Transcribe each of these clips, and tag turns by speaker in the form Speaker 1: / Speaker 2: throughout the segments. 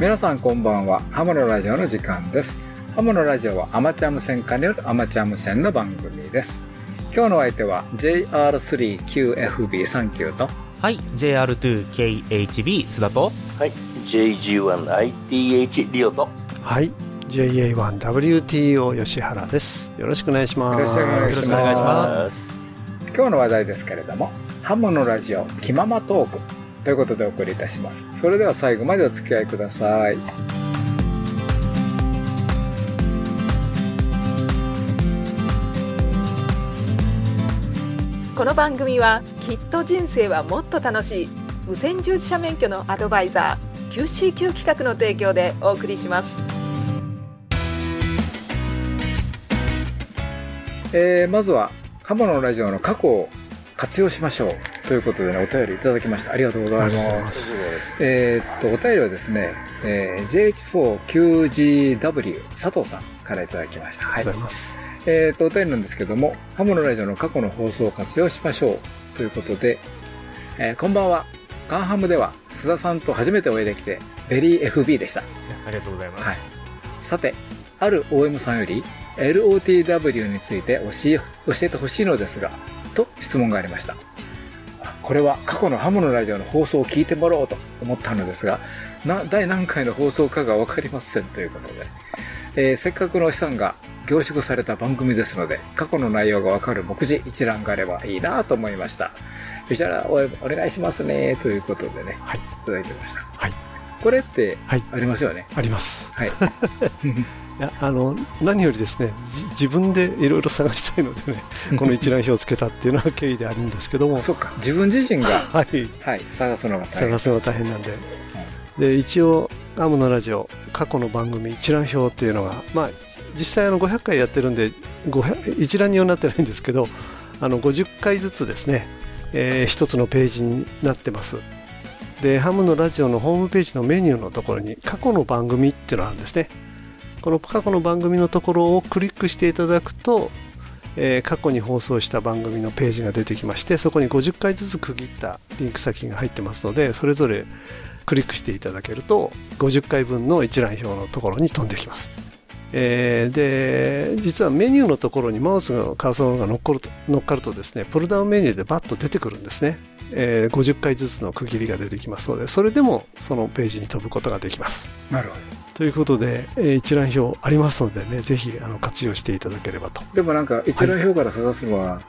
Speaker 1: 皆さんこんばんは。ハムのラジオの時間です。ハムのラジオはアマチュア無線化によるアマチュア無線の番組です。今日の相手は JR3QFB39 と。
Speaker 2: はい JR2KHB 須田と。
Speaker 3: はい JG1ITH リオと。
Speaker 4: はい JA1WTO 吉原です。よろしくお願いします。
Speaker 1: よろしくお願いします。
Speaker 2: よろしくお願いします。
Speaker 1: 今日の話題ですけれどもハムのラジオ気ままトークということでお送りいたします。それでは最後までお付き合いください。
Speaker 5: この番組はきっと人生はもっと楽しい。無線従事者免許のアドバイザー QCQ 企画の提供でお送りします。
Speaker 1: えー、まずはハムのラジオの過去を活用しましょうということでねお便りいただきました。ありがとうございます。えーっとお便りはですね、えー、JH4QGW 佐藤さんからいただきました。
Speaker 4: ありがとうございます、
Speaker 1: えー、と、お便りなんですけども、ハムのラジオの過去の放送を活用しましょうということで、えーこんばんは。関ハムでは須田さんと初めてお会いできて、 very FB でした。
Speaker 2: ありがとうございます、
Speaker 1: はい。さて、ある OM さんより LOTW について教え教えてほしいのですが、と質問がありました。あこれは過去のハムのラジオの放送を聞いてもらおうと思ったのですが、な、第何回の放送かがわかりませんということで、えーせっかくの資産が凝縮された番組ですので、過去の内容がわかる目次一覧があればいいなと思いました。そしたらお、お願いしますね、ということでね、
Speaker 4: はい
Speaker 1: いただいてました。
Speaker 4: はい
Speaker 1: これって
Speaker 4: はい
Speaker 1: ありますよね。
Speaker 4: あります
Speaker 1: はい。
Speaker 4: あの何よりですねじ自分でいろいろ探したいのでね この一覧表をつけたっていうのは経緯であるんですけども。
Speaker 1: そうか、自分自身が、
Speaker 4: はい。
Speaker 1: はい、探すのが大変。
Speaker 4: 探。すのが大変なんで、で一応アムのラジオ過去の番組一覧表っていうのがまあ実際あの500回やってるんで500一覧にはなってないんですけどあの50回ずつですね、えー一つのページになってます。でハムのラジオのホームページのメニューのところに過去の番組っていうのがあるんですねこの過去の番組のところをクリックしていただくと、えー過去に放送した番組のページが出てきましてそこに50回ずつ区切ったリンク先が入ってますのでそれぞれクリックしていただけると50回分の一覧表のところに飛んできます、えーで実はメニューのところにマウスのカーソルが乗っかると乗っかるとですねプルダウンメニューでバッと出てくるんですね、えー50回ずつの区切りが出てきますのでそれでもそのページに飛ぶことができます
Speaker 1: なるほ
Speaker 4: ということで、えー一覧表ありますのでねぜひあの活用していただければと
Speaker 1: ど。でもなんか、一覧表から探すのは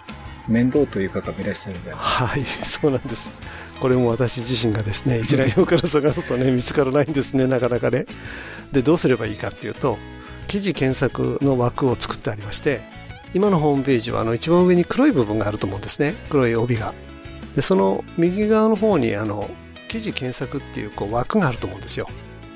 Speaker 1: 面倒という方もいらっしゃるんで、
Speaker 4: はい、そうなんです。これも私自身がですね、一覧表から探すとね、見つからないんですね、なかなかね。で、どうすればいいかっていうと、記事検索の枠を作ってありまして、今のホームページはあの一番上に黒い部分があると思うんですね、黒い帯が。で、その右側の方にあの、記事検索っていうこう枠があると思うんですよ。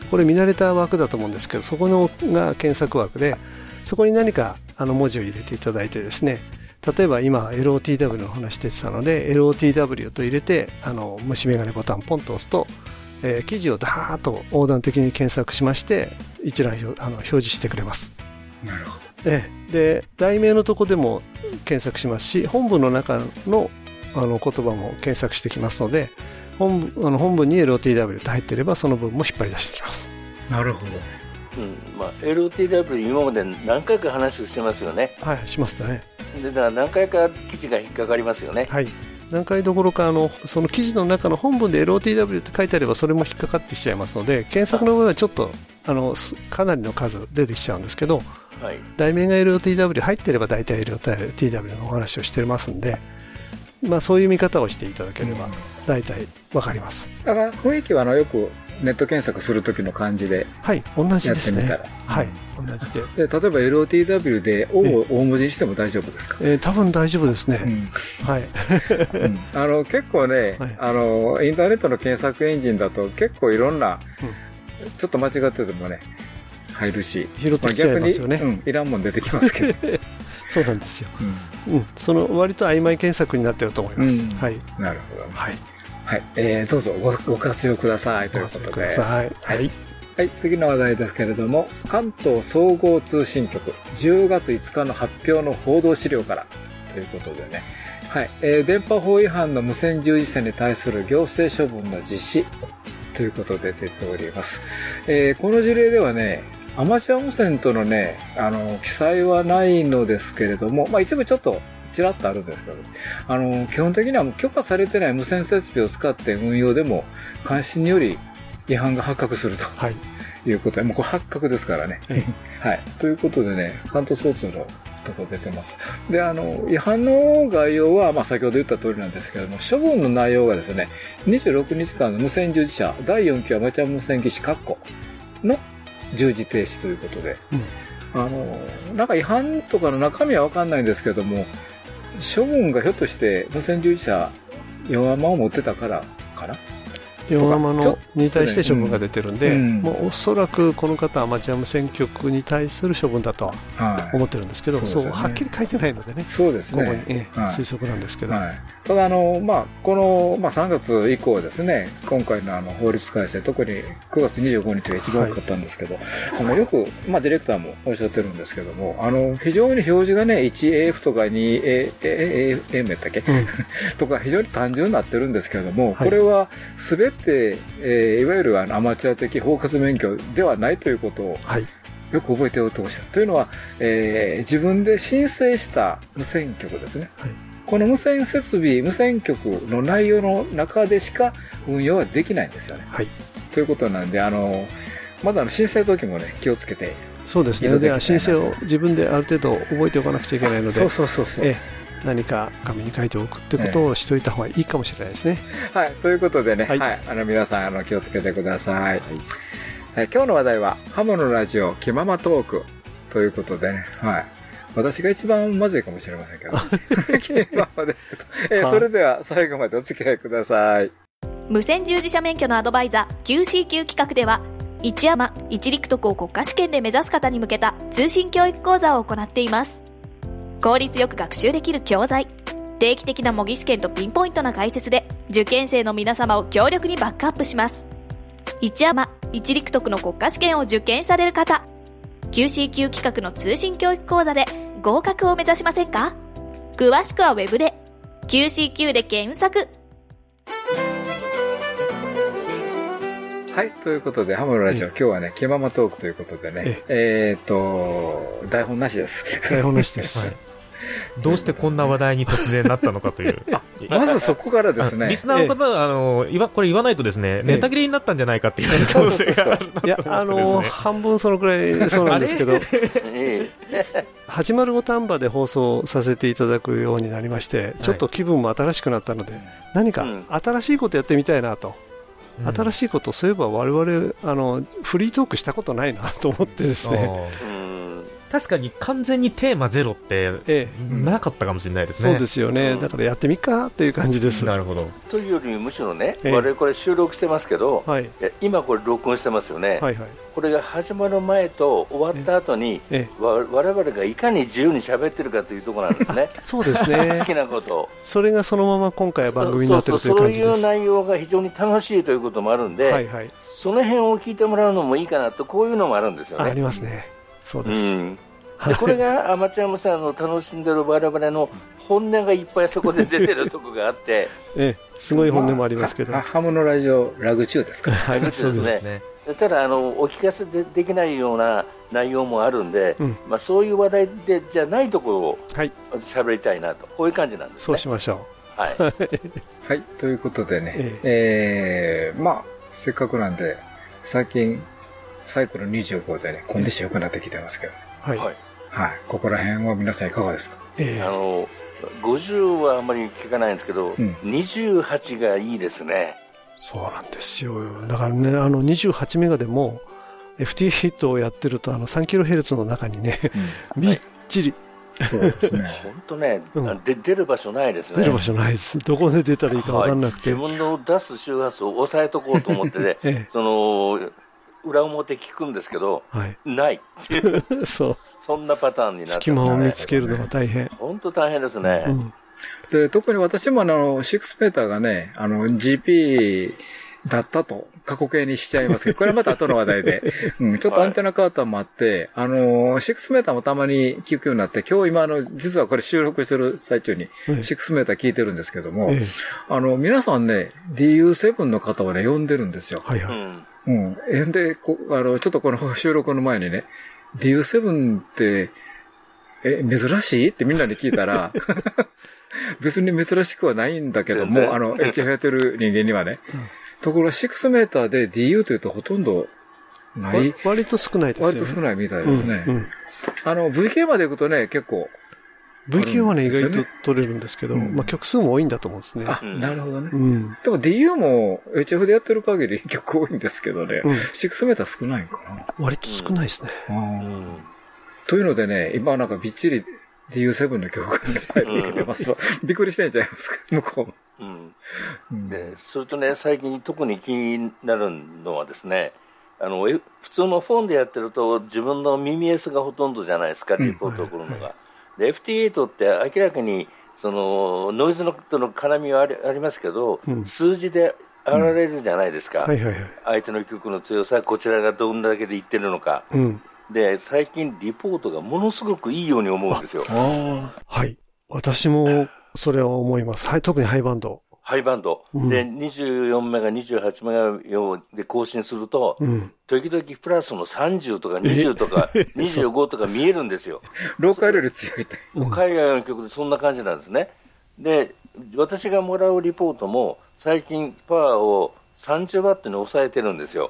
Speaker 4: これ見慣れた枠だと思うんですけど、そこのが検索枠で、そこに何かあの文字を入れていただいてですね、例えば今 LOTW の話出てたので LOTW と入れてあの虫眼鏡ボタンポンと押すと、えー記事をダーッと横断的に検索しまして一覧表あの表示してくれます。
Speaker 1: なるほ
Speaker 4: ええで題名のとこでも検索しますし本文の中のあの言葉も検索してきますので本文あの本文に LOTW って入ってればその文も引っ張り出してきます。
Speaker 1: ど。なるほど。
Speaker 3: うんまあ、LOTW 今まで何回か話をしてますよね
Speaker 4: はい、しますとね。
Speaker 3: でだから何回か記事が引っかかりますよね
Speaker 4: はい。何回どころかあのその記事の中の本文で LOTW って書いてあればそれも引っかかってきちゃいますので検索の場合はちょっとあのすかなりの数出てきちゃうんですけど
Speaker 3: はい
Speaker 4: 題名が LOTW 入ってれば大体 LOTW のお話をしてますんで、まあ、そういう見方をしていただければ大体わかります。
Speaker 1: だから雰囲気はあのよくネット検索する時の感じで
Speaker 4: はい、同じですね。
Speaker 1: やってみたら。
Speaker 4: はい、同じで。
Speaker 1: で例えば LOTW で O を大文字にしても大丈夫ですか、
Speaker 4: えー多分大丈夫ですね。
Speaker 1: うん。
Speaker 4: はい。
Speaker 1: うん。あの結構ね、
Speaker 4: はい。
Speaker 1: あのインターネットの検索エンジンだと結構いろんな、ちょっと間違っててもね入るし。
Speaker 4: 拾ってきちゃいますよね。
Speaker 1: まあ逆に、うん、いらんもん出てきますけど、
Speaker 4: そうなんですよ。
Speaker 1: うん
Speaker 4: うん、その割と曖昧検索になってると思います。
Speaker 1: うん
Speaker 4: はい。
Speaker 1: なるほどね
Speaker 4: はい。
Speaker 1: はい、えーどうぞごご活用くださいということ
Speaker 4: く
Speaker 1: です
Speaker 4: ださい。はい。
Speaker 1: はい、次の話題ですけれども、関東総合通信局、10月5日の発表の報道資料からということでね、はい、えー電波法違反の無線従事者に対する行政処分の実施ということで出ております。えーこの事例ではね、アマチュア無線とのね、あの、記載はないのですけれども、まあ一部ちょっと、ちらっとあるんですけど、あの、基本的にはもう許可されてない無線設備を使って運用でも、監視により違反が発覚すると
Speaker 4: はい。
Speaker 1: いうことで、もうこれ発覚ですからね。
Speaker 4: え
Speaker 1: はい。ということでね、関東交通のとこ出てます。で、あの、違反の概要は、まあ先ほど言った通りなんですけども、処分の内容がですね、26日間の無線従事者、第4期アマチュア無線技師括弧の従事停止ということで、
Speaker 4: うん。
Speaker 1: あの、なんか違反とかの中身はわかんないんですけども、処分がひょっとして無線従事者4アマを持ってたからかな？
Speaker 4: 4アマのに対して処分が出てるんで、
Speaker 1: うん。
Speaker 4: もうおそらくこの方アマチュア無線局に対する処分だとは
Speaker 1: はい。
Speaker 4: 思ってるんですけど、
Speaker 1: そうですよね。
Speaker 4: そうはっきり書いてないのでね、
Speaker 1: そうです
Speaker 4: ここに、
Speaker 1: ね。
Speaker 4: ええ
Speaker 1: はい。
Speaker 4: 推測なんですけど、
Speaker 1: はい、ただあの、まあ、この、まあ、3月以降ですね、今回のあの法律改正、特に9月25日が一番多かったんですけど、あのよく、まあ、ディレクターもおっしゃってるんですけども、あの、非常に表示がね、1AF とか 2AM やったっけ、
Speaker 4: うん。
Speaker 1: とか非常に単純になってるんですけれども、
Speaker 4: はい。
Speaker 1: これは全て、えーいわゆるあのアマチュア的包括免許ではないということを
Speaker 4: はい、
Speaker 1: よく覚えておいてほしい。というのは、えー自分で申請した無線局ですね。
Speaker 4: はい
Speaker 1: この無線設備、無線局の内容の中でしか運用はできないんですよね。
Speaker 4: はい、
Speaker 1: ということなんで、あの、まずあの申請時もね、気をつけて。
Speaker 4: そうですね、
Speaker 1: で
Speaker 4: 申請を自分である程度覚えておかなくちゃいけないので、
Speaker 1: そうそうそうそう。
Speaker 4: ええ何か紙に書いておくってことをしておいた方がいいかもしれないですね。
Speaker 1: はい。ということでね、は、
Speaker 4: はいい
Speaker 1: あの、皆さん、あの、気をつけてください。はい今日の話題は、ハムのラジオ、気ままトークということでね、はい。私が一番まずいかもしれませんけど。気ままで。えそれでは最後までお付き合いください。
Speaker 6: 無線従事者免許のアドバイザー QCQ 企画では一山一陸徳を国家試験で目指す方に向けた通信教育講座を行っています効率よく学習できる教材。定期的な模擬試験とピンポイントな解説で受験生の皆様を強力にバックアップします。一山一陸徳の国家試験を受験される方。QCQ 企画の通信教育講座で合格を目指しませんか？詳しくはウェブで。QCQ で検索。
Speaker 1: はい。ということで、ハムのラジオ、今日はね、気ままトークということでね、えーっと、台本なしです。
Speaker 4: 台本なしです。
Speaker 2: はいどうしてこんな話題に突然なったのかという。
Speaker 1: まずそこからですね
Speaker 2: あリ。スナーの方は、あの、言わ、これ言わないとですね、ネタ切れになったんじゃないかって言われる可能性が
Speaker 4: いや、あの、半分そのくらいそうなんですけど、
Speaker 3: え
Speaker 4: 805丹波で放送させていただくようになりまして、ちょっと気分も新しくなったので、何か
Speaker 3: うん
Speaker 4: 新しいことやってみたいなと。新しいこと、そういえば我々、あの、フリートークしたことないなと思ってですね。
Speaker 2: 確かに完全にテーマゼロって
Speaker 4: ええ、
Speaker 2: なかったかもしれないですね。
Speaker 4: そうですよね。だからやってみっかっていう感じです。は
Speaker 2: なるほど。
Speaker 3: というよりむしろね、
Speaker 4: ええ
Speaker 3: 我々これ収録してますけど、
Speaker 4: い。はい
Speaker 3: 今これ録音してますよね、
Speaker 4: はい。
Speaker 3: これが始まる前と終わった後に、
Speaker 4: ええ、
Speaker 3: わ我々がいかに自由に喋ってるかというところなんですね
Speaker 4: そうですね
Speaker 3: 好。きなことを
Speaker 4: それがそのまま今回は番組になってるという感じです。
Speaker 3: そうそうそういう内容が非常に楽しいということもあるんで、
Speaker 4: はいはい。
Speaker 3: その辺を聞いてもらうのもいいかなとこういうのもあるんですよ
Speaker 4: ああり
Speaker 3: ね。
Speaker 4: ますね。そう
Speaker 3: う
Speaker 4: です。
Speaker 3: んでこれがアマチュア無線の楽しんでる我々の本音がいっぱいそこで出てるとこがあって。
Speaker 4: ええ、すごい本音もありますけど。
Speaker 1: はハムのラジオ、ラグ中ですか
Speaker 4: はい、
Speaker 3: そ
Speaker 4: そうう
Speaker 3: で
Speaker 4: ですす。
Speaker 3: ね。ただあのお聞かせでできないような内容もあるんで、
Speaker 4: うん。
Speaker 3: まあ、そういう話題でじゃないところを
Speaker 4: はい、
Speaker 3: 喋りたいなと。こういう感じなんですね。
Speaker 4: そうしましょ
Speaker 3: はい、
Speaker 1: はい。ということでね、
Speaker 4: え
Speaker 1: え。ーまあ、せっかくなんで、最近、サイクル25でね、コンディション良くなってきてますけど、
Speaker 4: う。はい。
Speaker 3: はい
Speaker 1: はい。ここら辺は皆さんいかがですか？
Speaker 4: ええ
Speaker 3: あの50はあんまり聞かないんですけど、
Speaker 1: うん
Speaker 3: 28がいいですね
Speaker 4: そうなんですよ。だからね、あの、28メガでも、FT ヒットをやってると、あの、3kHz の中にね、みっちり
Speaker 1: そうですね。
Speaker 3: 本当ね、
Speaker 4: うん
Speaker 3: で出る場所ないですね
Speaker 4: 出る場所ないです。どこで出たらいいか分かんなくて。
Speaker 3: はい自分の出す周波数を抑えとこうと思ってね
Speaker 4: ええ
Speaker 3: その裏表聞くんですけど
Speaker 4: はい。
Speaker 3: ない
Speaker 4: そう。
Speaker 3: そんなパターンになって
Speaker 4: 隙間を見つけるのが大変。
Speaker 3: 本当大変ですね、
Speaker 4: うん。
Speaker 1: で、特に私もあの、6メーターがね、あの、GP だったと過去形にしちゃいますけど、これはまた後の話題で、うん、ちょっとアンテナ変わったのもあって、あのー、6メーターもたまに聞くようになって、今日今あの、実はこれ収録してる最中に、6メーター聞いてるんですけども、
Speaker 4: ええ
Speaker 1: あの、皆さんね、DU7 の方をね、呼んでるんですよ。
Speaker 4: はいはい。
Speaker 3: うん。
Speaker 1: うん。えんで、こあの、ちょっとこの収録の前にね、DU7 って、え、珍しい？ってみんなに聞いたら、別に珍しくはないんだけども、あの、HF やってる人間にはね。ところが6メーターで DU というとほとんどない、
Speaker 4: わ割と少ないですよね。
Speaker 1: 割と少ないみたいですね。
Speaker 4: うんうん
Speaker 1: あの、VK まで行くとね、結構、
Speaker 4: VK はね、意外と取れるんですけど、
Speaker 1: うん
Speaker 4: まあ曲数も多いんだと思うんですね。
Speaker 1: あ、
Speaker 3: うん
Speaker 1: なるほどね。
Speaker 4: うん。
Speaker 1: でも DU も HF でやってる限り曲多いんですけどね、
Speaker 4: うん
Speaker 1: 6メーター少ないんかな。
Speaker 4: 割と少ないですね。
Speaker 3: うん。
Speaker 1: というのでね、今なんかびっちり DU7 の曲がね、入ってますわ。びっくりしてんちゃいますか、向こ
Speaker 3: うん。
Speaker 1: う。うん
Speaker 3: で、それとね、最近特に気になるのはですね、あの、え普通のフォンでやってると自分の耳 S がほとんどじゃないですか、リポートを送るのが。で、FT8 って明らかに、その、ノイズのとの絡みはありありますけど、
Speaker 4: うん
Speaker 3: 数字で現れるじゃないですか。
Speaker 4: はいはいはい。
Speaker 3: 相手の曲の強さ、こちらがどんだけで言ってるのか。
Speaker 4: うん。
Speaker 3: で、最近リポートがものすごくいいように思うんですよ。
Speaker 1: あ
Speaker 4: はい。私もそれは思います。はい、特にハイバンド。
Speaker 3: ハイバンド。
Speaker 4: うん
Speaker 3: で、24メガ、28メガ用で更新すると、
Speaker 4: うん。
Speaker 3: 時々プラスの30とか20とか25 とか見えるんですよ。
Speaker 1: あ、ローカルより強いって。
Speaker 3: 海外の曲でそんな感じなんですね。で、私がもらうリポートも最近パワーを30ワットに抑えてるんですよ。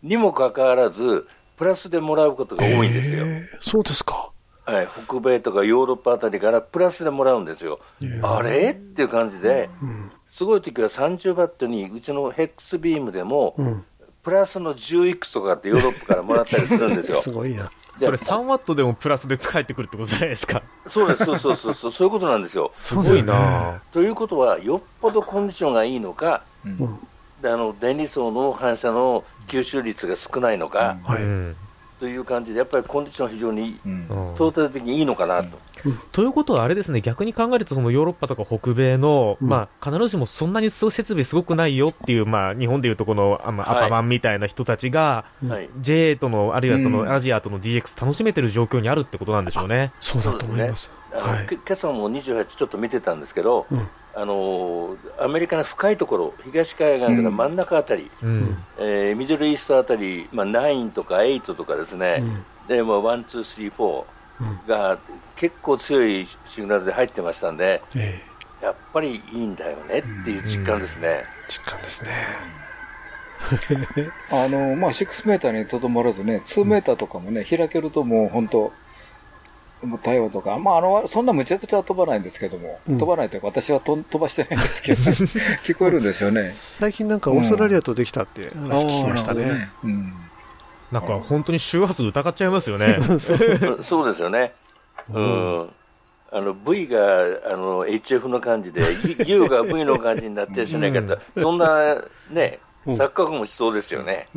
Speaker 3: にもかかわらず、プラスでもらうことが多いんですよ。
Speaker 4: えーそうですか。
Speaker 3: はい、北米とかヨーロッパあたりからプラスでもらうんですよ。あれ？っていう感じで、すごい時は30ワットにうちのヘックスビームでも、
Speaker 4: うん。
Speaker 3: プラスの10いくつとかってヨーロッパからもらったりするんですよ。
Speaker 4: すごいな。
Speaker 3: で
Speaker 2: それ3ワットでもプラスで帰ってくるってことじゃないですか。
Speaker 3: そうです、そうそうそうそう、そういうことなんですよ。
Speaker 2: すごいな
Speaker 3: ということは、よっぽどコンディションがいいのか、
Speaker 4: うん。
Speaker 3: であの電離層の反射の吸収率が少ないのか、
Speaker 4: はい。
Speaker 2: うん
Speaker 3: という感じで、やっぱりコンディション非常にいい、トータル的にいいのかなと。
Speaker 2: ということはあれですね、逆に考えるとそのヨーロッパとか北米の、
Speaker 4: うん。
Speaker 2: まあ必ずしもそんなに設備すごくないよっていう、まあ日本でいうとこの、あまあ
Speaker 3: はい。
Speaker 2: アパマンみたいな人たちが、
Speaker 3: はい、
Speaker 2: JA との、あるいはそ
Speaker 1: うん。
Speaker 2: のアジアとの DX 楽しめてる状況にあるってことなんでしょうね。
Speaker 4: そうだと思います。
Speaker 3: あの
Speaker 4: はい。
Speaker 3: け。今朝も28ちょっと見てたんですけど、
Speaker 4: うん
Speaker 3: あのアメリカの深いところ、東海岸から真ん中あたり、
Speaker 2: うん。
Speaker 3: えーミドルイーストあたり、まあ、9とか8とかですね、でもう1、2、3、4が結構強いシグナルで入ってましたんで、
Speaker 4: ええ
Speaker 3: やっぱりいいんだよねっていう実感ですね。
Speaker 4: 実感ですね。
Speaker 1: あの、まあ、6メーターにとどまらずね、2メーターとかもね、開けるともう本当もう対応とか、まあ、あの、そんなむちゃくちゃ飛ばないんですけども、
Speaker 4: うん
Speaker 1: 飛ばないというか、私はと飛ばしてないんですけど、聞こえるんですよね。
Speaker 4: 最近なんかオーストラリアとできたって話聞きましたね。
Speaker 2: なんか本当に周波数疑っちゃいますよね。
Speaker 3: うんそうですよね。うん。あの V があの HF の感じで、U が V の感じになってしないかと、そんなね、錯覚もしそうですよね。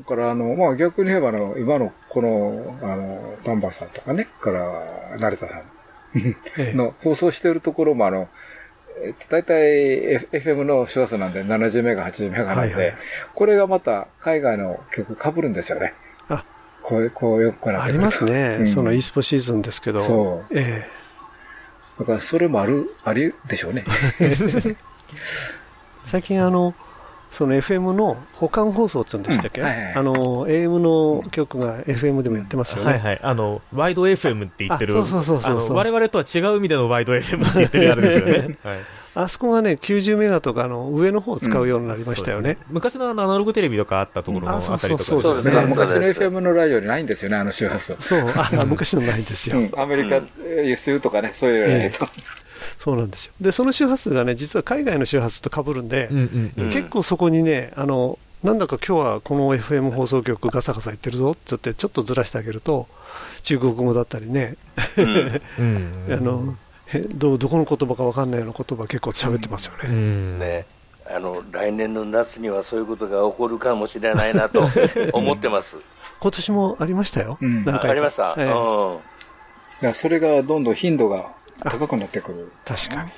Speaker 1: だから、あの、まあ、逆に言えば、あの、今の、この、あの、丹波さんとかね、から、成田さん
Speaker 4: ええ
Speaker 1: の放送しているところも、あの、えっと、大体、F- FM の周波数なんで70メガ、80メガなんで、
Speaker 4: はいはい
Speaker 1: これがまた海外の曲被るんですよね。
Speaker 4: あ、
Speaker 1: こう、こうよくなって
Speaker 4: ありますね。
Speaker 1: うん
Speaker 4: そのイースポシーズンですけど。
Speaker 1: そう
Speaker 4: え
Speaker 1: だから、それもある、ありでしょうね。
Speaker 4: え 最近あの、その FM の保管放送って言うんでしたっけ、
Speaker 1: うんはいはい
Speaker 4: あの、AM の曲が FM でもやってますよね。
Speaker 2: はいはい。あの、ワイド FM って言ってる。
Speaker 4: あそうそうそうそうそう
Speaker 2: あの我々とは違う意味でのワイド FM って言ってるやつですよね。はい。
Speaker 4: あそこがね、90メガとかの上の方を使うようになりましたよね。
Speaker 2: 昔のあのアナログテレビとかあったところのあ
Speaker 4: あそう
Speaker 2: たりとか
Speaker 4: そうそう
Speaker 3: そうですね
Speaker 1: 昔の FM のラジオにないんですよね、あの周波数。
Speaker 4: そう、あ、昔のないんですよ。
Speaker 1: うん、アメリカ、輸出とかね、そういうのやないと。
Speaker 4: そうなんですよ。で、その周波数がね、実は海外の周波数と被るんで、
Speaker 2: うんうんうん。
Speaker 4: 結構そこにね、あの、なんだか今日はこの FM 放送局ガサガサ言ってるぞって言って、ちょっとずらしてあげると、中国語だったりね、
Speaker 2: うん
Speaker 4: あの、へどどこの言葉か分かんないような言葉結構喋ってますよ
Speaker 2: う
Speaker 4: ね。
Speaker 2: ん。
Speaker 3: ねあの来年の夏にはそういうことが起こるかもしれないなと 思ってます。
Speaker 4: 今年もありましたよ。
Speaker 1: うん
Speaker 3: あ
Speaker 4: 何回か
Speaker 3: ありました。
Speaker 4: ええ
Speaker 3: うん
Speaker 1: だからそれがどんどん頻度が高くなってくる。
Speaker 4: 確かに。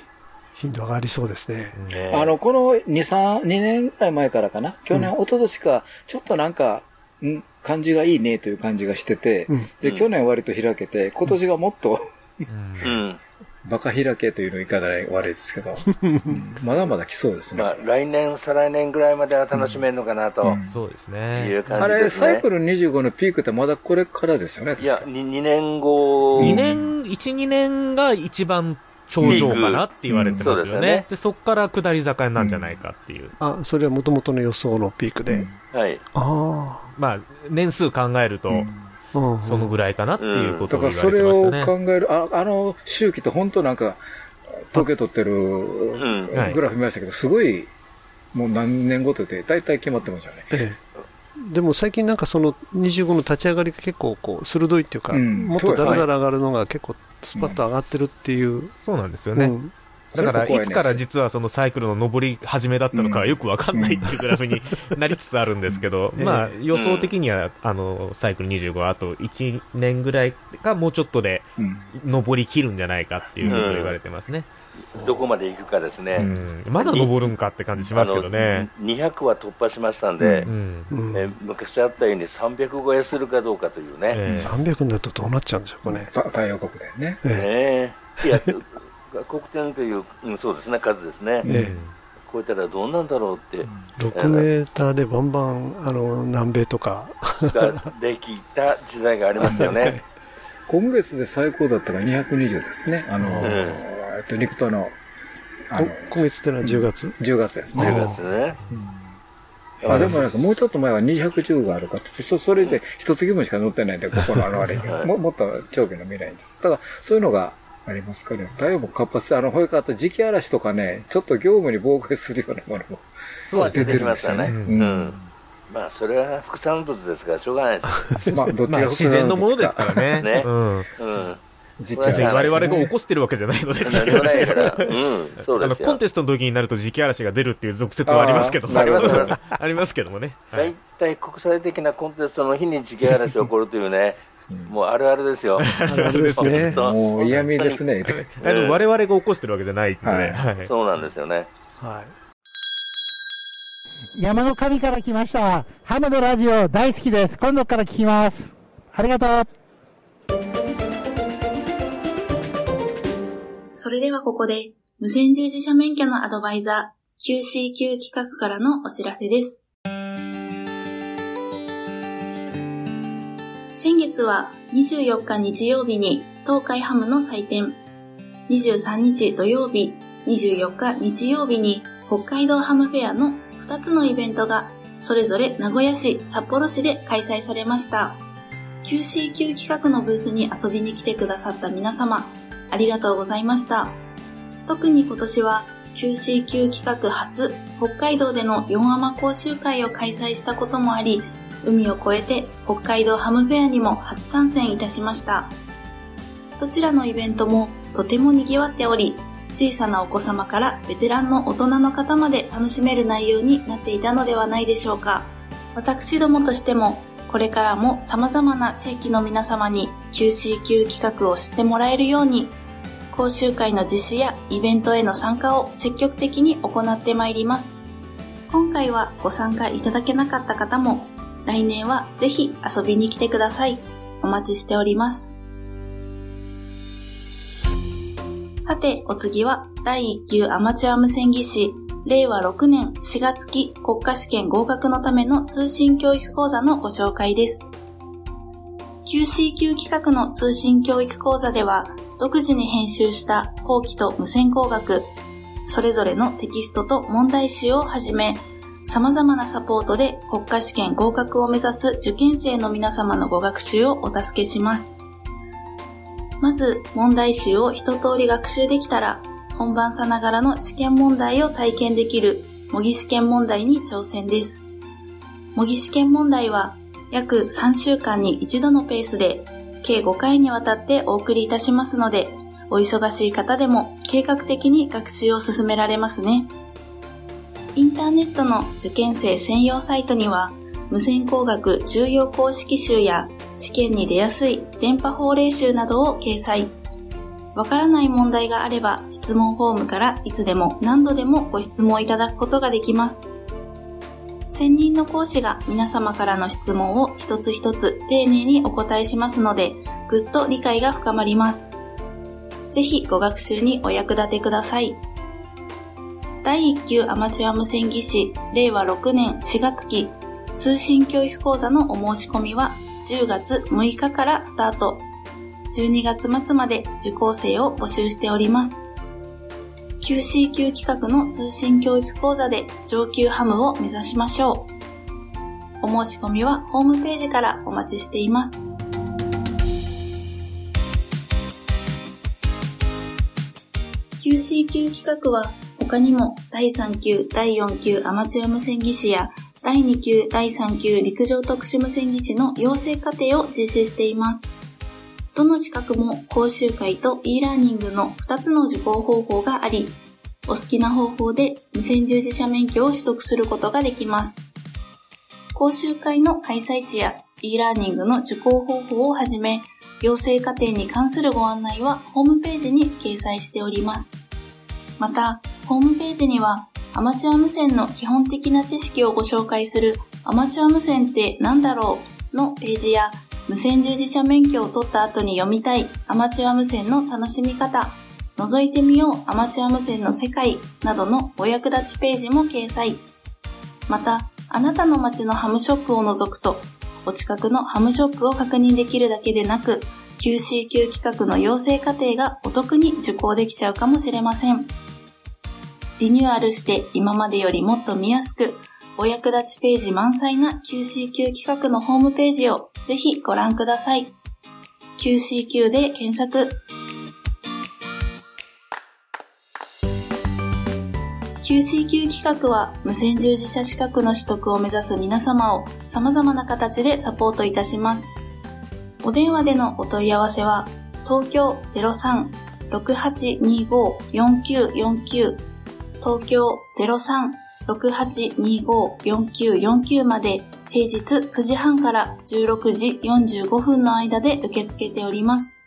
Speaker 4: 頻度上がりそうですね。
Speaker 3: ね
Speaker 1: あの、この2、3、2年ぐらい前からかな？去年、一昨年か、ちょっとなんか、ん？感じがいいねという感じがしてて、
Speaker 4: うん
Speaker 1: で、去年割と開けて、今年がもっと、
Speaker 3: うん。
Speaker 1: バカ開けというの言い方で悪いですけど、う んまだまだ来そうですね。
Speaker 3: まあ、来年、再来年ぐらいまでは楽しめるのかなと
Speaker 2: そうです
Speaker 3: い
Speaker 2: ね
Speaker 3: う。感
Speaker 1: あれ、
Speaker 3: じですね
Speaker 1: サイク。ル25のピークってまだこれからですよね、
Speaker 3: いや、
Speaker 1: 確か
Speaker 3: 2年後、
Speaker 2: 2年、1、2年が一番頂上かなって言われてますよ
Speaker 3: うんそうですよね
Speaker 2: ね。で、そっから下り坂なんじゃないかっていう。
Speaker 4: あ、それはもともとの予想のピークで。
Speaker 3: はい。
Speaker 4: あ
Speaker 2: まあ、年数考えると、
Speaker 4: あ、うん。
Speaker 2: そのぐらいかなっていうこと
Speaker 1: だ
Speaker 2: を
Speaker 1: からそ
Speaker 2: 言われてましたね。
Speaker 1: れを考える、ああの周期って本当なんか、統計取ってるグラフ見ましたけど、すごい、もう何年ごとで大体決まってますよね。
Speaker 4: ええ。でも最近なんかその25の立ち上がりが結構こう鋭いっていうか、
Speaker 1: うん
Speaker 4: もっとだらだら上がるのが結構スパッと上がってるっていう。
Speaker 2: そうなんですよね。
Speaker 4: うん
Speaker 2: だから、
Speaker 1: い
Speaker 2: つから実はそのサイクルの上り始めだったのかはよくわかんないっていうグラフになりつつあるんですけど、
Speaker 4: うん
Speaker 2: まあ
Speaker 4: え
Speaker 2: 予想的には、あの、サイクル25はあと1年ぐらいかもうちょっとで
Speaker 1: うん
Speaker 2: 上り切るんじゃないかっていうことを言われてますね。
Speaker 3: どこまで行くかですね。
Speaker 2: うんまだ上るんかって感じしますけどね。
Speaker 3: あの200は突破しましたんで、
Speaker 2: うん。
Speaker 4: うん
Speaker 3: え昔あったように300超えするかどうかというね。
Speaker 2: ええ
Speaker 4: 300になるとどうなっちゃうんでしょうかね。
Speaker 1: た太陽国でね。
Speaker 4: え
Speaker 3: ねえいや、黒点という、うん、そうですね、数ですね。
Speaker 4: ええ
Speaker 3: 超えたらどうなんだろうって、
Speaker 4: え6メーターでバンバンあの南米とか
Speaker 3: ができた時代がありましたよね。
Speaker 1: 今月で最高だったが220ですね。あの、えっと、陸との、あの
Speaker 4: こ、今月っていうのは10月、
Speaker 1: 10月ですね。
Speaker 3: 10月ね。
Speaker 1: あでもなんかもうちょっと前は210があるかって、そそれじゃ一月分しか載ってないんで、ここのあのあれに。
Speaker 3: はい
Speaker 1: ももっと長期の未来にです。だから、そういうのがありますからね。太陽も活発で、あの、ほいからあと磁気嵐とかね、ちょっと業務に妨害するようなものも
Speaker 3: そう
Speaker 1: 出てるんですよね。
Speaker 3: 出てきま
Speaker 1: うん。
Speaker 3: うん。まあ、それは副産物ですから、しょうがないです。
Speaker 1: まあ、どっち
Speaker 2: まあ
Speaker 1: が
Speaker 2: 自然のものですからね。
Speaker 3: ね。
Speaker 2: うん。我々が起こしてるわけじゃないので、
Speaker 3: 何もないから、うん、そうですよ。
Speaker 2: コンテストの時になると磁気嵐が出るっていう俗説はありますけど、
Speaker 1: あ
Speaker 3: あります。
Speaker 2: ありますけどもね。はい。
Speaker 3: 大体国際的なコンテストの日に時期嵐起こるというね、もうあるあるですよ。
Speaker 4: あるあるですね
Speaker 1: もう嫌味ですね。
Speaker 2: あの我々が起こしてるわけじゃないので、
Speaker 1: はい
Speaker 2: はい
Speaker 3: そうなんですよね。
Speaker 4: はい
Speaker 7: 山の神から来ました。ハムのラジオ大好きです。今度から聞きます。ありがとう。
Speaker 8: それではここで、無線従事者免許のアドバイザー QCQ 企画からのお知らせです。先月は24日日曜日に東海ハムの祭典、23日土曜日、24日日曜日に北海道ハムフェアの2つのイベントがそれぞれ名古屋市、札幌市で開催されました。QCQ 企画のブースに遊びに来てくださった皆様、ありがとうございました。特に今年は QCQ 企画初北海道での4アマ講習会を開催したこともあり、海を越えて北海道ハムフェアにも初参戦いたしました。どちらのイベントもとても賑わっており、小さなお子様からベテランの大人の方まで楽しめる内容になっていたのではないでしょうか。私どもとしてもこれからも様々な地域の皆様に QCQ 企画を知ってもらえるように、講習会の実施やイベントへの参加を積極的に行ってまいります。今回はご参加いただけなかった方も、来年はぜひ遊びに来てください。お待ちしております。さて、お次は第1級アマチュア無線技師令和6年4月期国家試験合格のための通信教育講座のご紹介です。QCQ 企画の通信教育講座では、独自に編集した後期と無線工学、それぞれのテキストと問題集をはじめ、様々なサポートで国家試験合格を目指す受験生の皆様のご学習をお助けします。まず、問題集を一通り学習できたら、本番さながらの試験問題を体験できる模擬試験問題に挑戦です。模擬試験問題は約3週間に一度のペースで計5回にわたってお送りいたしますので、お忙しい方でも計画的に学習を進められますね。インターネットの受験生専用サイトには、無線工学重要公式集や試験に出やすい電波法令集などを掲載。わからない問題があれば質問フォームからいつでも何度でもご質問いただくことができます。専任の講師が皆様からの質問を一つ一つ丁寧にお答えしますので、ぐっと理解が深まります。ぜひご学習にお役立てください。第1級アマチュア無線技師令和6年4月期通信教育講座のお申し込みは10月6日からスタート。12月末まで受講生を募集しております。QC 級企画の通信教育講座で上級ハムを目指しましょう。お申し込みはホームページからお待ちしています。QC 級企画は他にも第3級、第4級アマチュア無線技師や第2級、第3級陸上特殊無線技師の養成課程を実施しています。どの資格も講習会と e ラーニングの2つの受講方法があり、お好きな方法で無線従事者免許を取得することができます。講習会の開催地や e ラーニングの受講方法をはじめ、養成課程に関するご案内はホームページに掲載しております。また、ホームページにはアマチュア無線の基本的な知識をご紹介するアマチュア無線って何だろうのページや無線従事者免許を取った後に読みたいアマチュア無線の楽しみ方、覗いてみようアマチュア無線の世界などのお役立ちページも掲載。また、あなたの街のハムショップを除くと、お近くのハムショップを確認できるだけでなく、QC 級企画の養成課程がお得に受講できちゃうかもしれません。リニューアルして今までよりもっと見やすく、お役立ちページ満載な QC 級企画のホームページをぜひご覧ください。QCQ で検索。QCQ 企画は無線従事者資格の取得を目指す皆様を様々な形でサポートいたします。お電話でのお問い合わせは東京03-6825-4949東京03-6825-4949まで平日9時半から16時45分の間で受け付けております。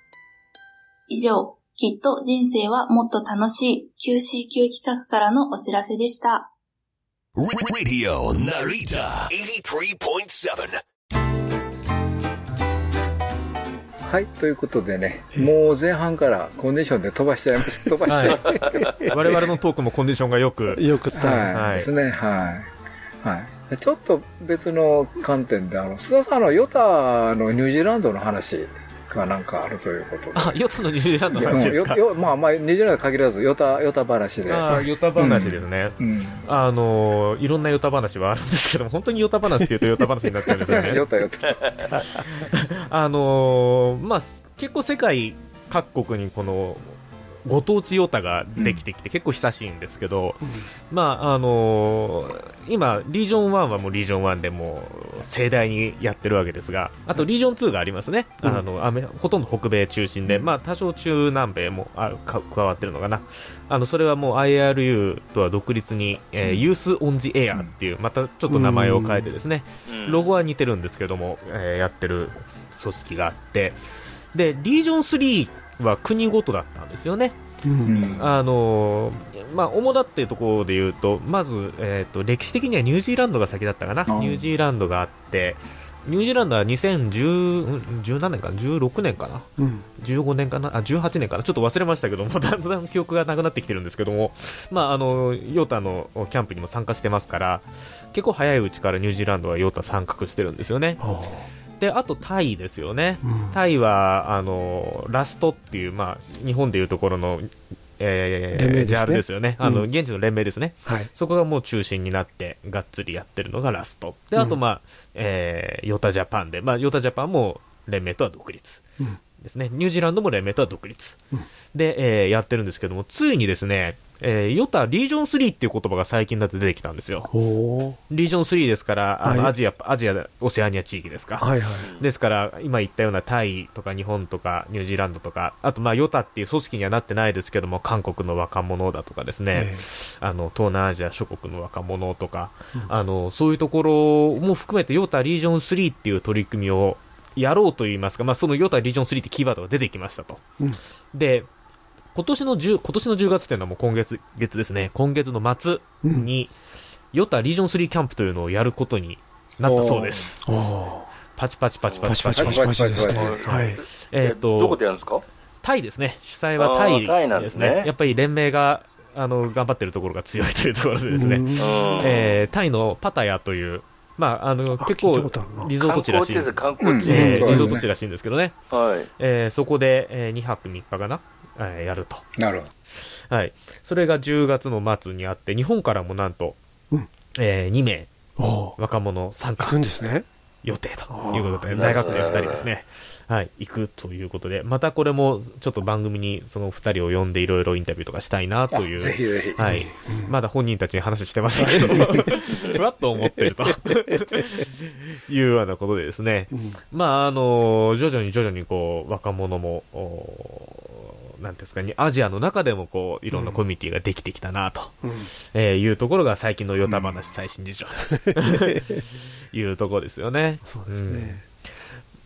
Speaker 8: 以上、きっと人生はもっと楽しい QCQ 企画からのお知らせでした。
Speaker 9: Radio Narita 83.7.
Speaker 1: はい、ということでね、もう前半からコンディションで飛ばしちゃいました。飛ばしちゃいました。
Speaker 2: 我々のトークもコンディションがよく、
Speaker 4: よく
Speaker 2: はい
Speaker 1: ですね、はい。はい。ちょっと別の観点で、あの、須田さんのヨタのニュージーランドの話がなんかあるということで。
Speaker 2: あ、ヨタのニュージーランドの話ですか？
Speaker 1: いやよよまあまあ、ニュージーランドに限らず、ヨタ、ヨタ話で。
Speaker 2: あヨタ話ですね。
Speaker 1: うん。
Speaker 2: あのいろんなヨタ話はあるんですけども、本当にヨタ話って言うとヨタ話になっちゃうんですよね。
Speaker 1: ヨ タヨタ。
Speaker 2: あのーまあ、結構世界各国にこのご当地ヨタができてきて、結構久しいんですけど、まああのー今、リージョン1はもうリージョン1でもう盛大にやってるわけですが、あとリージョン2がありますね、あのアメほとんど北米中心で、まあ、多少中南米もあか加わってるのかな、あのそれはもう IRU とは独立に、えーユース・オン・ジ・エアっていう、またちょっと名前を変えてですね、
Speaker 3: うん。
Speaker 2: ロゴは似てるんですけども、えーやってる組織があって、で、リージョン3は国ごとだったんですよね。
Speaker 1: うん。
Speaker 2: あのーまあ、主だっていうところで言うと、まず、えっ、と、歴史的にはニュージーランドが先だったかな。
Speaker 1: あ
Speaker 2: ニュージーランドがあって、ニュージーランドは2010、うん10何年かな ?16 年かな？
Speaker 4: うん。
Speaker 2: 15年かな？あ、18年かな？ちょっと忘れましたけども、だんだん記憶がなくなってきてるんですけども、まあ、あの、ヨータのキャンプにも参加してますから、結構早いうちからニュージーランドはヨータ参画してるんですよね。
Speaker 4: お
Speaker 2: で、あとタイですよね。
Speaker 4: うん
Speaker 2: タイは、あの、ラストっていう、まあ、日本でいうところの、えー、
Speaker 4: 連盟ですね
Speaker 2: ジャールですよね。あの、
Speaker 4: うん
Speaker 2: 現地の連盟ですね。
Speaker 4: はい。
Speaker 2: そこがもう中心になって、がっつりやってるのがラスト。で、あと、
Speaker 4: うん
Speaker 2: まあ、えー、ヨタジャパンで、まあ、ヨタジャパンも連盟とは独立。
Speaker 4: うん
Speaker 2: ですね。ニュージーランドも連盟とは独立。
Speaker 4: うん
Speaker 2: で、えーやってるんですけども、ついにですね、えーヨタリージョン3っていう言葉が最近だって出てきたんですよ。
Speaker 4: お
Speaker 2: リージョン3ですから、あの、
Speaker 4: はい
Speaker 2: アジア、アジア、オセアニア地域ですか。
Speaker 4: はいはい。
Speaker 2: ですから、今言ったようなタイとか日本とかニュージーランドとか、あとまあヨタっていう組織にはなってないですけども、韓国の若者だとかですね、
Speaker 4: え
Speaker 2: あの東南アジア諸国の若者とか、あのそういうところも含めてヨタリージョン3っていう取り組みをやろうといいますか、まあ、そのヨタリージョン3ってキーワードが出てきましたと。
Speaker 4: うん
Speaker 2: で、今年の10、今年の10月っていうのはもう今月、月ですね。今月の末に、ヨタリージョン3キャンプというのをやることになったそうです。パチパチパチパ
Speaker 4: パ
Speaker 2: チパチ
Speaker 4: チパチパチですね。はい。
Speaker 2: えっ、
Speaker 3: どこと
Speaker 2: と、
Speaker 3: でやるんですか
Speaker 2: タイですね。主催はタイ
Speaker 3: あータイなん
Speaker 2: でね
Speaker 3: ですすね。
Speaker 2: やっぱり連盟が、あの、頑張ってるところが強いというところでですね。
Speaker 4: うん
Speaker 3: うん
Speaker 2: えータイのパタヤという、まあ、あの、
Speaker 4: あ
Speaker 2: 結構リゾート地らしい。えリゾート地らしいんですけどね。
Speaker 3: はい。
Speaker 2: えーそこで、え2泊3日かな、えーやると。
Speaker 1: なるほど。
Speaker 2: はい。それが10月の末にあって、日本からもなんと、
Speaker 4: うん
Speaker 2: え2名、若者参加
Speaker 4: 行くんですね。
Speaker 2: 予定ということで、大学生2人ですね。はい、行くということで、またこれもちょっと番組にその2人を呼んでいろいろインタビューとかしたいなという。
Speaker 1: あぜひぜひ
Speaker 2: はい。まだ本人たちに話してませんけど、ふわっと思ってるというようなことでですね。
Speaker 4: うん
Speaker 2: まあ、あの、徐々に徐々にこう、若者も、おなんですかね、アジアの中でもこう、いろんなコミュニティができてきたなと、
Speaker 4: うん
Speaker 2: えーいうところが最近のヨタ話最新事情と いうところですよね。
Speaker 4: そうですね。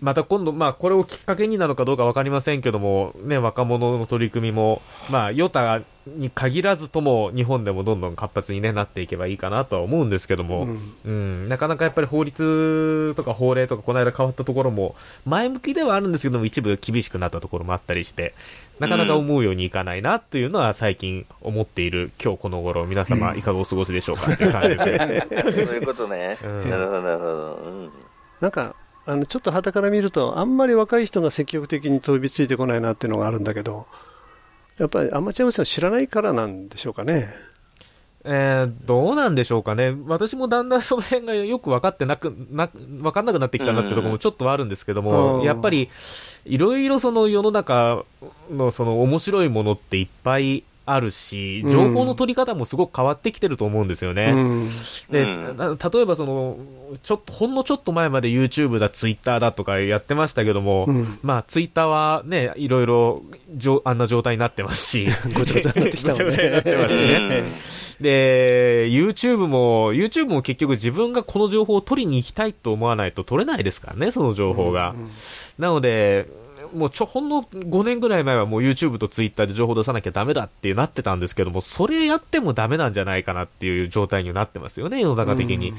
Speaker 2: また今度、まあ、これをきっかけになのかどうかわかりませんけども、ね、若者の取り組みも、まあ、ヨタに限らずとも、日本でもどんどん活発に、ね、なっていけばいいかなとは思うんですけども、
Speaker 4: うん
Speaker 2: うん、なかなかやっぱり法律とか法令とか、この間変わったところも、前向きではあるんですけども、一部厳しくなったところもあったりして、なかなか思うようにいかないなっていうのは最近思っている、今日この頃、皆様いかがお過ごしでしょうかっていう感じですね。
Speaker 3: そういうことね。
Speaker 2: うん
Speaker 3: なるほど、なるほど。うん
Speaker 4: なんか、あの、ちょっと旗から見ると、あんまり若い人が積極的に飛びついてこないなっていうのがあるんだけど、やっぱりアマチュア無線を知らないからなんでしょうかね。
Speaker 2: えー、どうなんでしょうかね。私もだんだんその辺がよく分かってなく、な、分かんなくなってきたなってところもちょっとはあるんですけども、
Speaker 4: うん
Speaker 2: やっぱり、いろいろその世の中のその面白いものっていっぱいあるし、情報の取り方もすごく変わってきてると思うんですよね。
Speaker 4: うん。
Speaker 2: で、例えばその、ちょっと、ほんのちょっと前まで YouTube だ、Twitter だとかやってましたけども、
Speaker 4: うん
Speaker 2: まあ、Twitter はね、いろいろ、じょあんな状態になってますし、
Speaker 4: ごちゃごちゃになってきたもんね
Speaker 2: ごちゃごちゃになってますしね。で、YouTube も、YouTube も結局自分がこの情報を取りに行きたいと思わないと取れないですからね、その情報が。なので、もうちょ、ほんの5年ぐらい前はもう YouTube と Twitter で情報出さなきゃダメだってなってたんですけども、それやってもダメなんじゃないかなっていう状態になってますよね、世の中的に。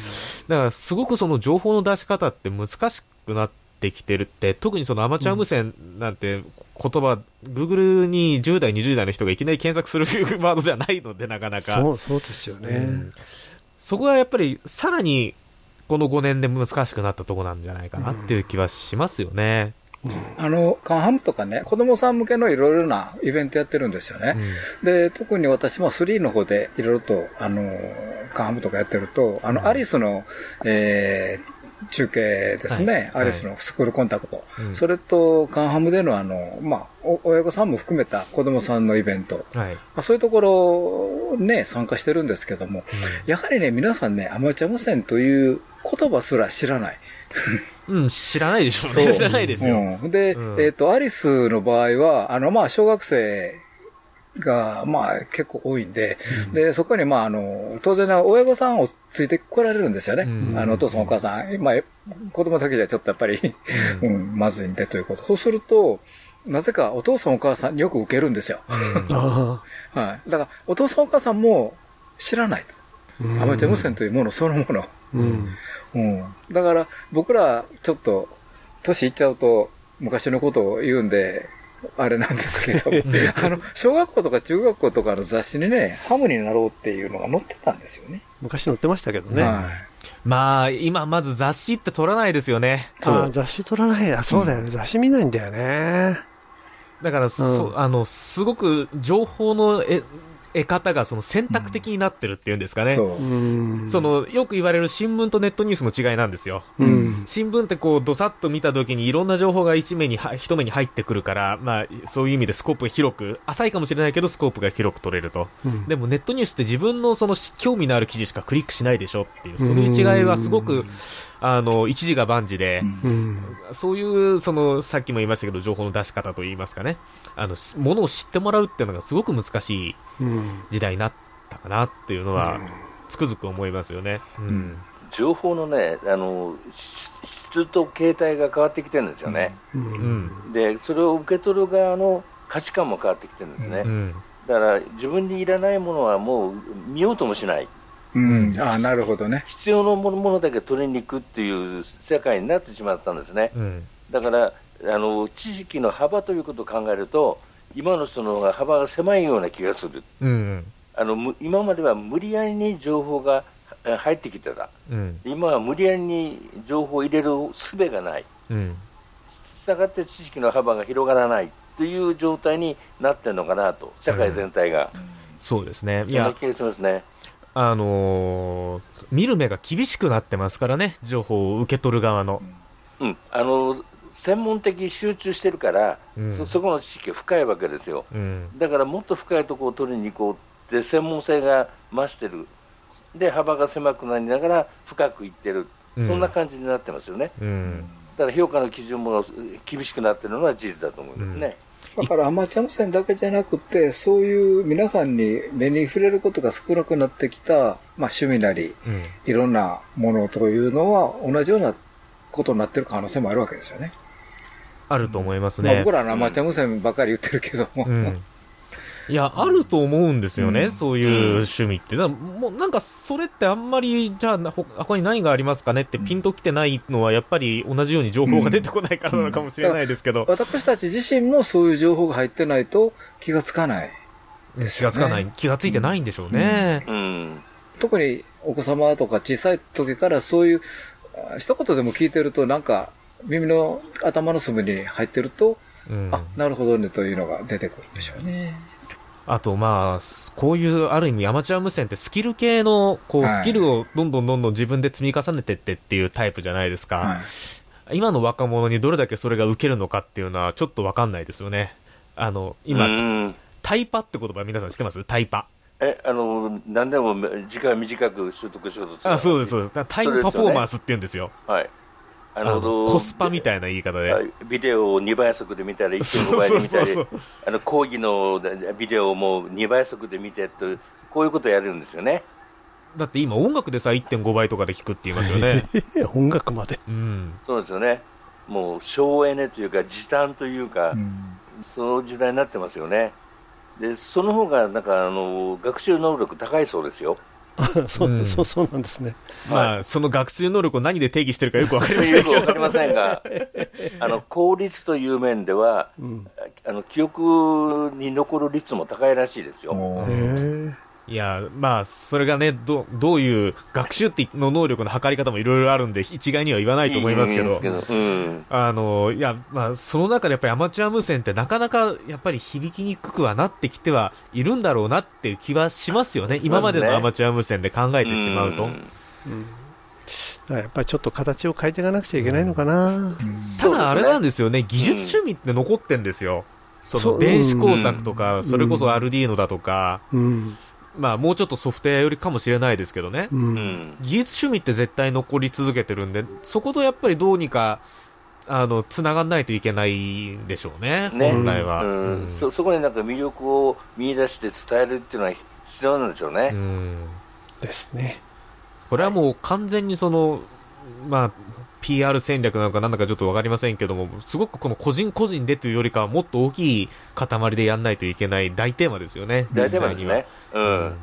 Speaker 2: だからすごくその情報の出し方って難しくなってきてるって、特にそのアマチュア無線なんて言葉、Google に10代、20代の人がいきなり検索するワードじゃないので、なかなか。
Speaker 4: そう、そうですよね。
Speaker 2: そこはやっぱりさらにこの5年で難しくなったところなんじゃないかなっていう気はしますよね。
Speaker 1: あの、カンハムとかね、子供さん向けのいろいろなイベントやってるんですよね。で、特に私も3の方でいろいろと、あの、カンハムとかやってると、あの、アリスの、えー中継ですね、
Speaker 2: はい
Speaker 1: アリスのスクールコンタクト。
Speaker 2: うん
Speaker 1: それと、カンハムでのあの、まあ、お親御さんも含めた子供さんのイベント。
Speaker 2: はい。
Speaker 1: まあ、そういうところね、参加してるんですけども、やはりね、皆さんね、アマチュア無線という言葉すら知らない。
Speaker 2: うん、知らないでしょうね。知らないですよ。
Speaker 1: うんで、
Speaker 2: うん
Speaker 1: えっ、と、アリスの場合は、あの、まあ、小学生が、まあ、結構多いんで、で、そこに、まあ、あの、当然な親御さんをついて来られるんですよね。
Speaker 2: うん
Speaker 1: あの、お父さんお母さん。まあ、子供だけじゃちょっとやっぱり、うん、まずいんでということ。そうすると、なぜかお父さんお母さんによく受けるんですよ。
Speaker 4: あ
Speaker 1: はい。だから、お父さんお母さんも知らないと。アマチュア無線というものそのもの。
Speaker 4: あ、うん。
Speaker 1: うん。だから、僕ら、ちょっと、年いっちゃうと、昔のことを言うんで、あれなんですけど、あの、小学校とか中学校とかの雑誌にね、ハムになろうっていうのが載ってたんですよね。
Speaker 4: 昔載ってましたけどね。
Speaker 1: は
Speaker 2: まあ、今まず雑誌って取らないですよね。
Speaker 4: ああ雑誌撮らない。あ、そうだよね。雑誌見ないんだよね。
Speaker 2: だから、そあの、すごく情報の得得方がその選択的になってるっていうんですか
Speaker 1: い。
Speaker 2: ね。
Speaker 1: そう。
Speaker 4: うん。
Speaker 2: その、よく言われる新聞とネットニュースの違いなんですよ。
Speaker 4: うん。
Speaker 2: 新聞ってこう、どさっと見たときにいろんな情報が一目には、一目に入ってくるから、まあ、そういう意味でスコープが広く、浅いかもしれないけど、スコープが広く取れると。
Speaker 4: うん
Speaker 2: でもネットニュースって自分のその興味のある記事しかクリックしないでしょっていう、そういう違いはすごく、あの、一時が万事で、
Speaker 4: うん。
Speaker 2: そういう、その、さっきも言いましたけど、情報の出し方といいますかね、あの、ものを知ってもらうっていうのがすごく難しい
Speaker 4: うん。
Speaker 2: 時代になったかなっていうのは、つくづく思いますよね。うん。
Speaker 3: 情報のね、あの、し質と形態が変わってきてるんですよね。
Speaker 4: う。
Speaker 2: うんん。
Speaker 3: で、それを受け取る側の価値観も変わってきてるんですね、
Speaker 2: うん
Speaker 3: だから自分にいらないものはもう見ようともしない
Speaker 1: うん、ああ、なるほどね。
Speaker 3: 必要なものものだけ取りに行くっていう世界になってしまったんですね、
Speaker 2: うん。
Speaker 3: だからあの知識の幅ということを考えると今の人の方が幅が狭いような気がする。
Speaker 2: うん
Speaker 3: あのむ今までは無理やりに情報がえ入ってきてた。
Speaker 2: うん。
Speaker 3: 今は無理やりに情報を入れる術がない。
Speaker 2: うん。
Speaker 3: したがって知識の幅が広がらない。という状態になってるのかなと社会全体が、
Speaker 2: そうですね。いや。
Speaker 3: 気がしますね
Speaker 2: あのー見る目が厳しくなってますからね情報を受け取る側の。
Speaker 3: うん、あの専門的集中してるから、
Speaker 2: うん。
Speaker 3: そそこの知識が深いわけですよ。
Speaker 2: うん。
Speaker 3: だからもっと深いところを取りに行こうって専門性が増してる。で幅が狭くなりながら深くいってる、
Speaker 2: うん。
Speaker 3: そんな感じになってますよね。
Speaker 2: うん。
Speaker 3: だから評価の基準も厳しくなってるのは事実だと思いますね、
Speaker 1: だからアマチュア無線だけじゃなくて、そういう皆さんに目に触れることが少なくなってきた、まあ趣味なり、
Speaker 2: うん
Speaker 1: いろんなものというのは同じようなことになってる可能性もあるわけですよね。
Speaker 2: あると思います
Speaker 1: まあ、僕らのアマチュア無線ばっかり言ってるけども。
Speaker 2: うんいや、あると思うんですよね、
Speaker 1: うん。
Speaker 2: そういう趣味って。だもうなんか、それってあんまり、じゃあ、他に何がありますかねってピンときてないのは、やっぱり同じように情報が出てこないからなのかもしれないですけど、
Speaker 1: 私たち自身もそういう情報が入ってないと気がつかない。ね。
Speaker 2: 気がつかない、気がついてないんでしょうね。
Speaker 3: うん。
Speaker 1: 特にお子様とか小さい時からそういう、あ一言でも聞いてるとなんか耳の頭の隅に入ってると、
Speaker 2: うん。
Speaker 1: あ、なるほどねというのが出てくるんでしょうね。
Speaker 2: あと、まあ、こういう、ある意味アマチュア無線ってスキル系の、こう、
Speaker 1: はい
Speaker 2: スキルをどんどんどんどん自分で積み重ねてってっていうタイプじゃないですか。
Speaker 1: はい。
Speaker 2: 今の若者にどれだけそれが受けるのかっていうのはちょっとわかんないですよね。あの、今、
Speaker 3: うん
Speaker 2: タイパって言葉皆さん知ってます？タイパ。
Speaker 3: えあの何でも時間短く習得しようとする
Speaker 2: あ、そうです、そうです。タイムパフォーマンスって言うんですよ。
Speaker 3: はいあ
Speaker 2: あのコスパみたいな言い方で。
Speaker 3: はいビデオを2倍速で見たり1.5倍で見たり
Speaker 2: そうそうそう
Speaker 3: あの講義のビデオをもう2倍速で見てとこういうことをやるんですよね
Speaker 2: だって今音楽でさ、1.5倍とかで聞くって言いますよね。
Speaker 4: 音楽まで。
Speaker 2: うん。
Speaker 3: そうですよねもう省エネというか時短というか、
Speaker 1: うん
Speaker 3: その時代になってますよねでその方がなんかあの学習能力高いそうですよ
Speaker 4: そう、
Speaker 2: うん
Speaker 4: そうそうなんですね。
Speaker 2: まあ、その学習能力を何で定義してるかよくわかりませんけど。
Speaker 3: よくわかりませんがあの 効率という面では
Speaker 4: うん。
Speaker 3: あの記憶に残る率も高いらしいですよ、
Speaker 4: へえ。
Speaker 2: いや、まあ、それがね、どどういう学習っての能力の測り方もいろいろあるんで、一概には言わないと思いますけど。
Speaker 3: うんですけどうん
Speaker 2: あの、いや、まあ、その中でやっぱりアマチュア無線ってなかなかやっぱり響きにくくはなってきてはいるんだろうなっていう気はしますよね。今までのアマチュア無線で考えてしまうと。
Speaker 3: ん
Speaker 4: やっぱりちょっと形を変えていかなくちゃいけないのかな。
Speaker 2: ただあれなん
Speaker 3: で
Speaker 2: ですよね、技術趣味って残ってんですよ。その電子工作とか、
Speaker 4: ん
Speaker 2: それこそアルディーノだとか、
Speaker 4: うん。
Speaker 2: まあもうちょっとソフトウェアよりかもしれないですけどね。
Speaker 4: う。
Speaker 3: うんん
Speaker 2: 技術趣味って絶対残り続けてるんで、そことやっぱりどうにか、あの、繋がんないといけないんでしょうね、
Speaker 3: ね
Speaker 2: 本来は。
Speaker 3: うん
Speaker 2: うん
Speaker 3: そそこになんか魅力を見出して伝えるっていうのは必要なんでしょうね、
Speaker 2: うん
Speaker 4: ですね。
Speaker 2: これはもう完全にその、まあ、PR 戦略なのかなんだかちょっとわかりませんけども、すごくこの個人個人でというよりかはもっと大きい塊でやんないといけない大テーマですよね、
Speaker 3: 大
Speaker 2: 実際には。
Speaker 3: 体はですね、う
Speaker 2: うんん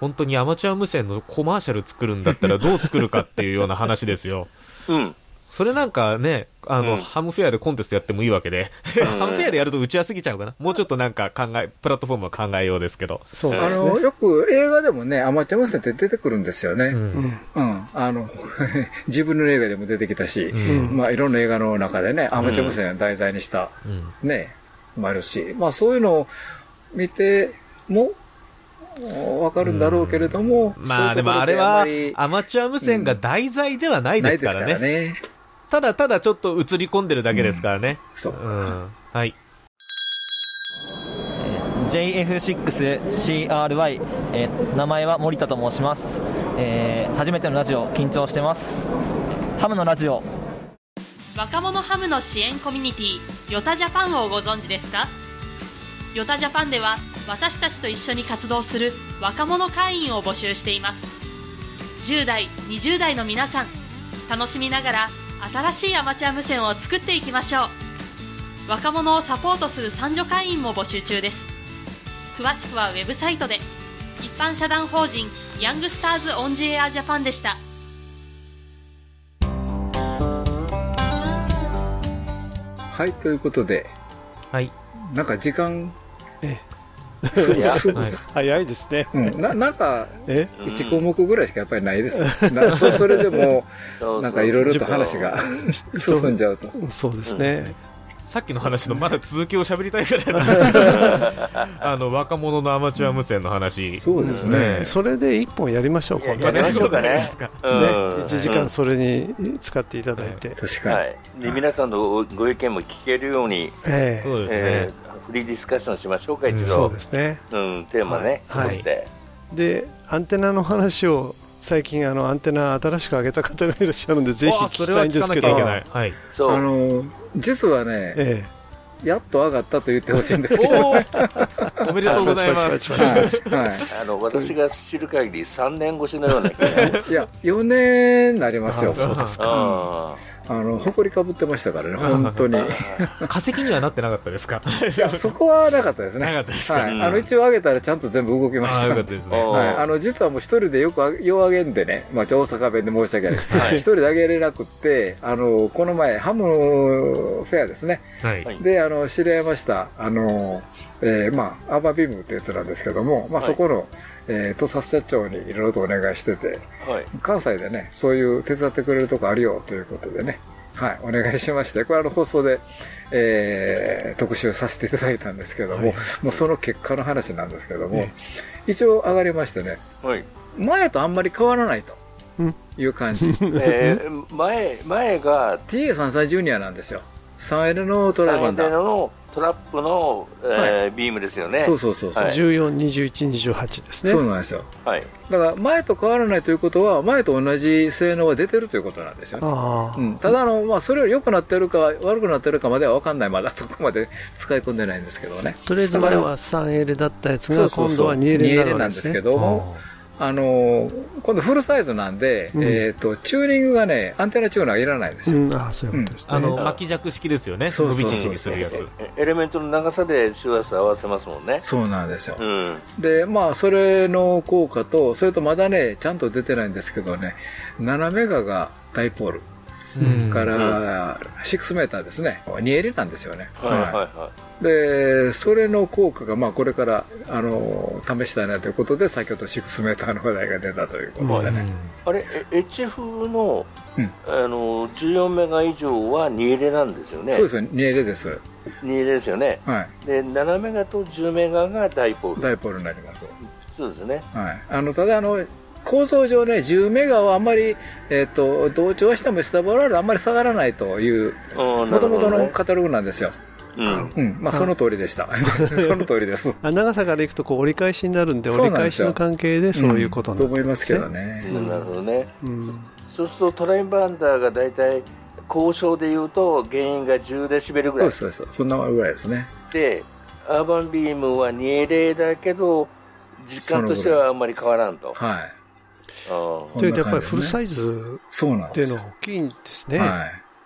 Speaker 2: 本当にアマチュア無線のコマーシャル作るんだったらどう作るかっていうような話ですよ。
Speaker 3: うん
Speaker 2: それなんかね、あの、
Speaker 3: うん。
Speaker 2: ハムフェアでコンテストやってもいいわけで、
Speaker 3: ん。
Speaker 2: ハムフェアでやると打ちやすぎちゃうかな。もうちょっとなんか考え、プラットフォームは考えようですけど。
Speaker 1: あの、
Speaker 4: そう。ですね。
Speaker 1: よく映画でもね、アマチュア無線って出てくるんですよね。
Speaker 2: う
Speaker 1: うん。
Speaker 2: ん。
Speaker 1: あの、自分の映画でも出てきたし、
Speaker 2: うん。
Speaker 1: まあいろんな映画の中でね、アマチュア無線を題材にした、
Speaker 2: うん。
Speaker 1: ね、もあるし、まあそういうのを見ても、わかるんだろうけれども、
Speaker 2: まあでもあれはアマチュア無線が題材ではないですからね。
Speaker 1: ね。
Speaker 2: ただただちょっと映り込んでるだけですからね。
Speaker 1: そう
Speaker 2: うん。はい。
Speaker 10: JF6CRY、えー名前は森田と申します、えー初めてのラジオ緊張してますハムのラジオ
Speaker 11: 若者ハムの支援コミュニティヨタジャパンをご存知ですか？ヨタジャパンでは私たちと一緒に活動する若者会員を募集しています10代20代の皆さん楽しみながら新しいアマチュア無線を作っていきましょう。若者をサポートする三女会員も募集中です。詳しくはウェブサイトで。一般社団法人ヤングスターズオンジエアジャパンでした。
Speaker 1: はい、ということで、
Speaker 2: はい。
Speaker 1: なんか時間、
Speaker 4: 早いですね。
Speaker 1: うん、ななんか、
Speaker 4: え
Speaker 1: ？1項目ぐらいしかやっぱりないです。なそそれでもなんかいろいろと話が進んじゃうと。
Speaker 4: そうですね。
Speaker 2: さっきの話のまだ続きを喋りたいぐらいなんですけど、あの、若者のアマチュア無線の話。
Speaker 1: そうですね。
Speaker 4: それで一本やりましょう、今度ね。
Speaker 3: やね。うん
Speaker 4: ね、1時間それに使っていただいて。
Speaker 1: 確かに。
Speaker 3: はい。で、皆さんのご意見も聞けるように、
Speaker 4: え
Speaker 2: そうですね。
Speaker 3: えーフリーディスカッションしましょうか、一度。
Speaker 4: えそうですね。
Speaker 3: うん、テーマね、
Speaker 4: はい
Speaker 3: 決めて。
Speaker 4: で、アンテナの話を、最近あのアンテナ新しく上げた方がいらっしゃるんで、ぜひ聞きたいんですけど。
Speaker 2: は聞かなきゃいけない。はい。
Speaker 3: そう。
Speaker 1: あの、実はね、
Speaker 4: え
Speaker 1: やっと上がったと言ってほしいんですけど。
Speaker 2: おめでとうございます。
Speaker 1: はいはい
Speaker 3: あの、私が知る限り3年越しのような気が。
Speaker 1: いや、4年になりますよ。
Speaker 4: あそうですか。
Speaker 3: あ
Speaker 1: あの、誇りかぶってましたからね、本当に。い
Speaker 2: 化石にはなってなかったですか？
Speaker 1: や、そこはなかったですね。
Speaker 2: なかったですか？
Speaker 1: はい。
Speaker 3: うん。
Speaker 1: あの、一応上げたらちゃんと全部動きました。
Speaker 2: よかったです
Speaker 3: あ。
Speaker 2: ね。
Speaker 1: はい、あの実はもう一人でよくあようあげんでね、まあ、大阪弁で申し訳ない。です、
Speaker 3: はい。
Speaker 1: 一人であげれなくって、あのこの前、ハムフェアですね、であの知り合いました、あのえーまあ、アーバービームってやつなんですけども、まあ、
Speaker 3: はい。
Speaker 1: そこの、えー、と撮社長にいろいろとお願いしてて、
Speaker 3: はい。
Speaker 1: 関西でね、そういう手伝ってくれるとこあるよということでね、はい、お願いしまして、これあの放送で、えー特集させていただいたんですけども、もうその結果の話なんですけども、一応上がりましてね、
Speaker 3: はい。
Speaker 1: 前とあんまり変わらないと
Speaker 4: うん
Speaker 1: いう感じ。
Speaker 3: えー前、前が、
Speaker 1: TA33 ジュニアなんですよ。3L のトライバン
Speaker 3: 3
Speaker 1: ダ
Speaker 3: のトラップの、えー
Speaker 1: は
Speaker 3: ビームですよね。
Speaker 1: そうそうそうそう、
Speaker 3: はい
Speaker 4: 14、21、28ですね。
Speaker 1: そうなんですよ。
Speaker 3: はい。
Speaker 1: だから前と変わらないということは、前と同じ性能が出てるということなんですよね。
Speaker 4: ああ、
Speaker 1: うん、ただあの、まあ、それより良くなってるか悪くなってるかまでは分かんない、まだそこまで使い込んでないんですけどね。
Speaker 4: とりあえず前は 3L だったやつが
Speaker 1: そうそうそう
Speaker 4: 今度は 2L になる
Speaker 1: んですけ
Speaker 4: ですね。
Speaker 1: ども、あの今度フルサイズなんで、
Speaker 4: うん
Speaker 1: えっ、と、チューニングがね、アンテナチューナーいらないんですよ。
Speaker 4: うん、ああ、そういうことですね。
Speaker 2: あの、巻き尺式ですよね。伸
Speaker 1: そうそうそう
Speaker 2: び縮みするや
Speaker 3: エレメントの長さで周波数合わせますもんね。
Speaker 1: そうなんですよ。
Speaker 3: うん。
Speaker 1: で、まあ、それの効果と、それとまだね、ちゃんと出てないんですけどね、7メガがダイポール。から、6メーターですね。2L なんですよね。
Speaker 3: はいはいは
Speaker 1: で、それの効果が、まあ、これから、あの、試したいなということで、先ほど6メーターの話題が出たということでね。
Speaker 3: い。あれ、え HF の、
Speaker 1: うん
Speaker 3: あの、14メガ以上は2エレなんですよね。
Speaker 1: そうですよ、2L です。
Speaker 3: 2エレですよね。
Speaker 1: はい。
Speaker 3: で、7メガと10メガがダイポール。
Speaker 1: ダイポールになります。
Speaker 3: 普通ですね。
Speaker 1: はい。あの、ただ、あの、構造上ね、10メガはあんまり、えっ、と、同調してもスタバラールあんまり下がらないという、
Speaker 3: うん、
Speaker 1: もともとの
Speaker 3: ね。
Speaker 1: カタログなんですよ。
Speaker 3: うん。
Speaker 1: うん。まあ、その通りでした。その通りです。
Speaker 4: あ長さからいくとこう折り返しになるんで、
Speaker 1: そう
Speaker 4: 折り返しの関係でそういうこと
Speaker 1: ん
Speaker 4: になるん
Speaker 1: と思いますけど
Speaker 4: ね。
Speaker 1: ね。
Speaker 3: うんなるほどね。
Speaker 4: うん
Speaker 3: そうするとトライバンダーが大体交渉でいうと原因が10デシベルぐらい
Speaker 1: そうです、そうです。そんなぐらいですね。
Speaker 3: でアーバンビームは 2L だけど実感としてはあんまり変わらんと。
Speaker 1: はい。
Speaker 3: あ
Speaker 4: というとやっぱりフルサイズ
Speaker 1: そうなんですよ
Speaker 4: っていうのは。大きいんですね。
Speaker 1: はい。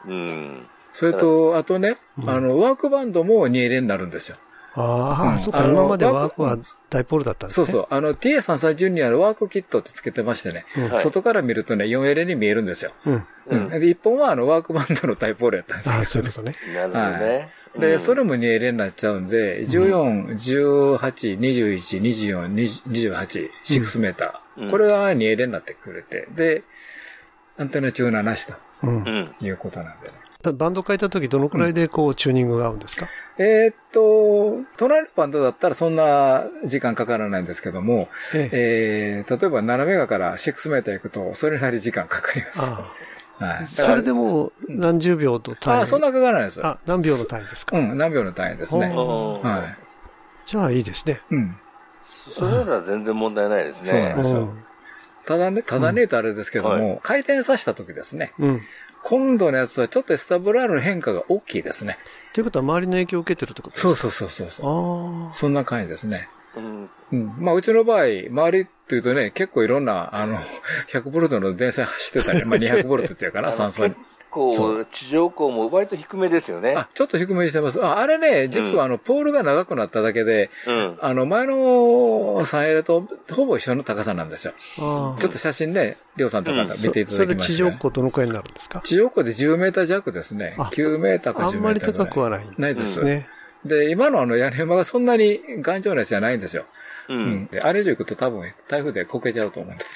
Speaker 3: ーうん。
Speaker 1: それと、あとね、あの、ワークバンドも 2L になるんですよ。
Speaker 4: ああ、
Speaker 1: うん
Speaker 4: そうか、
Speaker 1: あの
Speaker 4: 今までワークはダイポールだったんですね。
Speaker 1: そうそう。あの、TA33 ジュニアのワークキットってつけてましてね、
Speaker 3: はい
Speaker 1: 外から見るとね、4L に見えるんですよ。
Speaker 4: うん。
Speaker 1: うん。で、1本はあの、ワークバンドのタイポールやったんですよ
Speaker 4: ああ、そういうことね。
Speaker 3: なるほどね。
Speaker 1: で、
Speaker 3: うん
Speaker 1: それも 2L になっちゃうんで、14、18、21、24、20 28、6メーター。
Speaker 3: うん
Speaker 1: これが 2L になってくれて、で、アンテナチューナーなしと
Speaker 4: うん
Speaker 3: うん。
Speaker 1: いうことなんでね。
Speaker 4: たバンド変えた時どのくらいでこうチューニングが合うんですか？
Speaker 1: えーっと、隣のバンドだったらそんな時間かからないんですけども、
Speaker 4: ええ。
Speaker 1: えー、例えば7メガから6メーター行くと、それなり時間かかります。
Speaker 4: あ
Speaker 1: はい。
Speaker 4: あ。それでも何十秒と単位？
Speaker 1: ああ、そんなかからないです。
Speaker 4: あ、何秒の単位ですか？
Speaker 1: うん、何秒の単位ですね。はい。
Speaker 4: じゃあいいですね。
Speaker 1: うん。
Speaker 3: それなら全然問題ないですね。
Speaker 1: そうなんですよ
Speaker 4: うん
Speaker 1: ただね、ただね言うとあれですけども、
Speaker 3: は
Speaker 1: 回転させた時ですね。
Speaker 4: うん。
Speaker 1: 今度のやつはちょっとスタブラールの変化が大きいですね。
Speaker 4: ということは周りの影響を受けてるってことですか？
Speaker 1: そうそうそうそうそう。
Speaker 4: あ
Speaker 1: そんな感じですね。
Speaker 3: うん。
Speaker 1: うん。まあ、うちの場合、周りっていうとね、結構いろんな、あの、100ボルトの電線走ってたり、まあ200ボルトっていうかな、酸素に
Speaker 3: 結。構、地上高も割と低めですよね。
Speaker 1: あ、ちょっと低めにしてます。ああれね、実はあの、ポールが長くなっただけで、
Speaker 3: うん。
Speaker 1: あの、前の 3L とほぼ一緒の高さなんですよ。
Speaker 4: あ
Speaker 1: ちょっと写真ね、りょうさんとか見ていた
Speaker 4: そ
Speaker 1: だきま
Speaker 4: それ地
Speaker 1: したね。
Speaker 4: 上高どのくらいになるんですか？
Speaker 1: 地上高で10メーター弱ですね。
Speaker 4: あ
Speaker 1: 9メーターか10メーター
Speaker 4: あんまり高くはない。
Speaker 1: ないです。
Speaker 4: ね。
Speaker 1: で、今のあの屋根馬がそんなに頑丈なやつじゃないんですよ。
Speaker 3: う
Speaker 1: うんん。で、あれ以上行くと多分台風でこけちゃうと思うんで。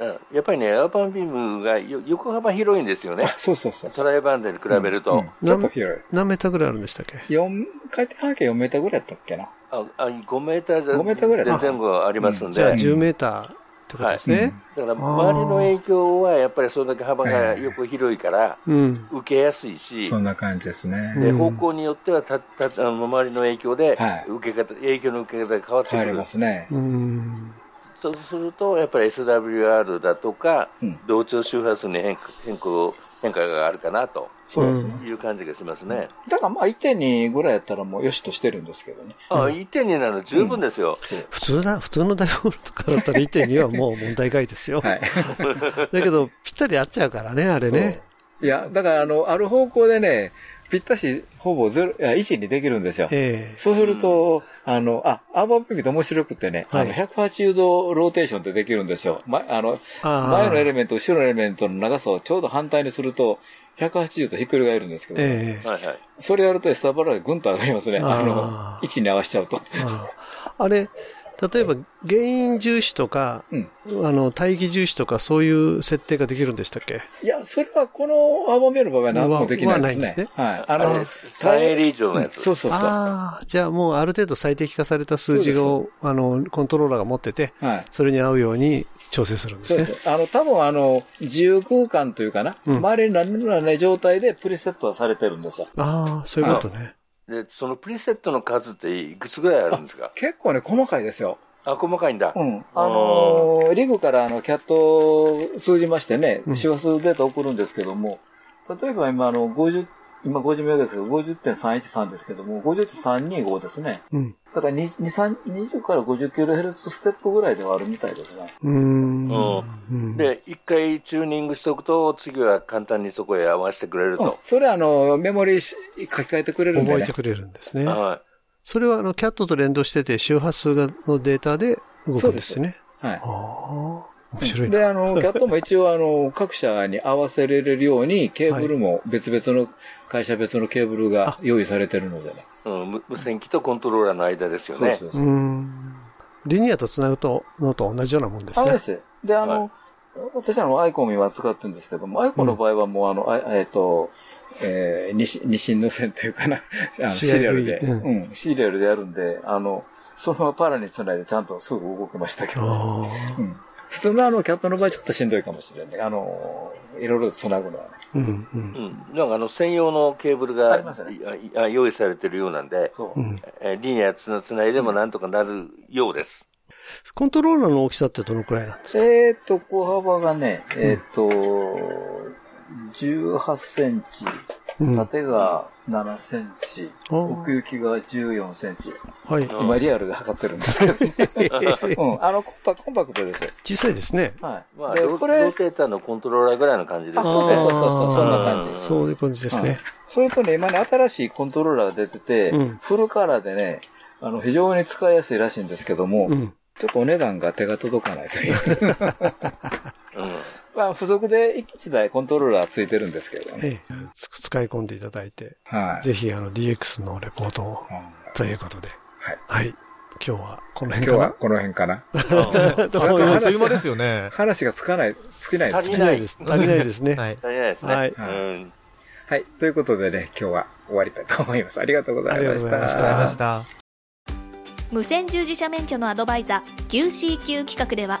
Speaker 3: うんやっぱりね、アーバンビームがよ横幅広いんですよね。
Speaker 1: そうそうそう。
Speaker 3: トライバンデに比べると。
Speaker 1: ちょっと広い。
Speaker 4: 何メーターぐらいあるんでしたっけ
Speaker 1: ？4、回転半径4メーターぐらいやったっけな。
Speaker 3: ああ5メーター
Speaker 1: 5メーターぐらいだ
Speaker 3: 前後ありますんで。
Speaker 4: じゃあ10メーターってことですね。
Speaker 3: だから周りの影響はやっぱりそれだけ幅が横広いから、
Speaker 4: うん。
Speaker 3: 受けやすいし、
Speaker 1: そんな感じですね。
Speaker 3: で
Speaker 4: うん
Speaker 3: 方向によってはたたあの周りの影響で、
Speaker 1: はい
Speaker 3: 受け方影響の受け方が変わってくる
Speaker 1: 変わりますね。
Speaker 4: うん。
Speaker 3: そうするとやっぱり SWR だとか、
Speaker 1: うん
Speaker 3: 同調周波数に変化変更変化があるかなと
Speaker 1: そうですね。
Speaker 3: いう感じがしますね。
Speaker 1: だからまあ1.2ぐらいやったらもうよしとしてるんですけどね。
Speaker 3: あ、1.2なの十分ですよ。
Speaker 4: 普通だ、普通のダイボールとかだったら1.2はもう問題外ですよ。
Speaker 1: はい。
Speaker 4: だけど、ぴったり合っちゃうからね、あれね。
Speaker 1: いや、だからあの、ある方向でね、ぴったしほぼゼロ、いや、1にできるんですよ。
Speaker 4: ええ
Speaker 1: そうすると、あの、あ、アーバンピビって面白くてね、
Speaker 4: はい
Speaker 1: あの、180度ローテーションってできるんですよ。ま、あの、
Speaker 4: あー
Speaker 1: 前のエレメント、後ろのエレメントの長さをちょうど反対にすると、180度ひっくり返るんですけど、
Speaker 4: ええ
Speaker 3: はいはい。
Speaker 1: それやるとスタバラがぐんと上がりますね。あの位置に合わせちゃうと。
Speaker 4: あああれ、例えば原因重視とか、
Speaker 1: うん
Speaker 4: あの、大義重視とかそういう設定ができるんでしたっけ？
Speaker 1: いや、それはこのアーバンベルの場合は何もできないですね。
Speaker 4: はないんですね
Speaker 1: はい。あの、
Speaker 3: 3エリ以上のやつ。
Speaker 1: そうそうそう。
Speaker 4: ああ、じゃあもうある程度最適化された数字を、あの、コントローラーが持ってて、
Speaker 1: はい。
Speaker 4: それに合うように調整するんですね。
Speaker 1: そうです。あの、多分あの、自由空間というかな、
Speaker 4: うん
Speaker 1: 周りに何もない状態でプリセットはされてるんですよ。
Speaker 4: ああ、そういうことね。
Speaker 3: で、そのプリセットの数っていくつぐらいあるんですか？
Speaker 1: 結構ね、細かいですよ。
Speaker 3: あ、細かいんだ。
Speaker 1: うん。あのーリグからあの、キャットを通じましてね、
Speaker 4: うん
Speaker 1: 周波数データ送るんですけども、例えば今あの、50、今50名ですけど、50.313ですけども、50.325ですね。
Speaker 4: うん。
Speaker 1: だから2、3 20から 50kHz ステップぐらいではあるみたいですね。
Speaker 4: うーん。
Speaker 3: う
Speaker 4: うん
Speaker 3: で、一回チューニングしておくと、次は簡単にそこへ合わせてくれる
Speaker 1: うん
Speaker 3: と。
Speaker 1: それはあの、メモリーし書き換えてくれるんでね
Speaker 4: 覚えて。くれるんですね。
Speaker 3: は
Speaker 4: それはあの、キャットと連動してて、周波数がのデータで動くんですね。
Speaker 1: はい。
Speaker 4: ああ、面白いな。
Speaker 1: で、あの、キャットも一応、あの、各社に合わせれるように、ケーブルも別々の、会社別のケーブルが用意されてるのでね。
Speaker 3: い。うん、無無線機とコントローラーの間ですよね。
Speaker 1: そうそうそう。
Speaker 4: うーん。リニアと繋ぐと、のと同じようなもんですね
Speaker 1: あで。す。で、あの、私はあの、アイコンは使ってるんですけども、アイコンの場合はもう、あの、あえっ、と、えー、二二進の線というかな、あのシリアルで、
Speaker 4: うん
Speaker 1: うん、シリアルでやるんで、あの、そのままパラにつないでちゃんとすぐ動けましたけど、
Speaker 4: あ
Speaker 1: うん、普通のあの、キャットの場合ちょっとしんどいかもしれない。あの、いろいろつなぐのはね。
Speaker 4: あ。うん、うん。
Speaker 3: うん。なんかあの、専用のケーブルが、
Speaker 1: ありますね
Speaker 3: 用意されてるようなんで、
Speaker 1: そう。
Speaker 4: うん
Speaker 3: えーリニアつなつないでもなんとかなるようです。
Speaker 4: コントローラーの大きさってどのくらいなんですか？
Speaker 1: えーっと、小幅がね、えーっと、18センチ、
Speaker 4: うん。
Speaker 1: 縦が7センチ、奥行きが14センチ。
Speaker 4: はい。
Speaker 1: 今リアルで測ってるんですけど、うん、あのコンパ、コンパクトです。
Speaker 4: 小さいですね。
Speaker 1: はい。
Speaker 3: まあ、
Speaker 1: で、
Speaker 3: ロロ
Speaker 1: これ
Speaker 3: ー、テーターのコントローラーぐらいの感じです
Speaker 1: あそうそうそうそう、そんな感じ。
Speaker 4: そういう感じですね。
Speaker 1: それとね、今ね、新しいコントローラーが出てて、
Speaker 4: うん
Speaker 1: フルカラーでね、あの、非常に使いやすいらしいんですけども、
Speaker 4: うん。
Speaker 1: ちょっとお値段が手が届かないという。
Speaker 3: うん。
Speaker 1: まあ、付属で1台コントローラーついてるんですけどね。
Speaker 4: ええ、つ使い込んでいただいて、
Speaker 1: はい。
Speaker 4: ぜひあの DX のレポートを、
Speaker 1: うん
Speaker 4: ということで。
Speaker 1: はい。
Speaker 4: はい。今日はこの
Speaker 1: 今
Speaker 4: 辺かな？
Speaker 1: 日はこの辺かな？
Speaker 4: と思い
Speaker 2: う間ですよね。
Speaker 1: 話がつかない、尽きないです
Speaker 3: 足り
Speaker 4: ないです。足りないですね。
Speaker 2: はい。
Speaker 3: 足りないですね。
Speaker 4: はい
Speaker 3: うん。
Speaker 1: はい。ということでね、今日は終わりたいと思います。ありがとうございま
Speaker 4: ありがとうございまし
Speaker 1: た。
Speaker 2: ありがとうございました。
Speaker 6: 無線従事者免許のアドバイザー QCQ 企画では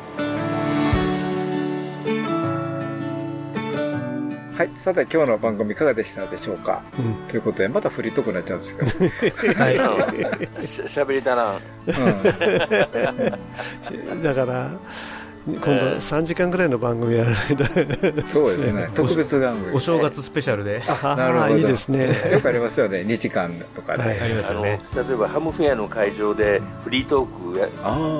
Speaker 1: ははい。さて、今日の番組いかがでしたでしょうか、
Speaker 4: うん
Speaker 1: ということで、またフリートークになっちゃうんですけど。
Speaker 2: はい
Speaker 3: ししゃべりだな。
Speaker 4: だから今度3時間ぐらいの番組やらないと。
Speaker 1: そうですね。特別番組。
Speaker 2: お正月スペシャルで。
Speaker 1: あ、なるほど。
Speaker 4: いいですね。
Speaker 1: よくありますよね。2時間とかで。
Speaker 4: はい。
Speaker 2: あります
Speaker 3: あの
Speaker 2: よね
Speaker 3: 例えばハムフェアの会場でフリートークや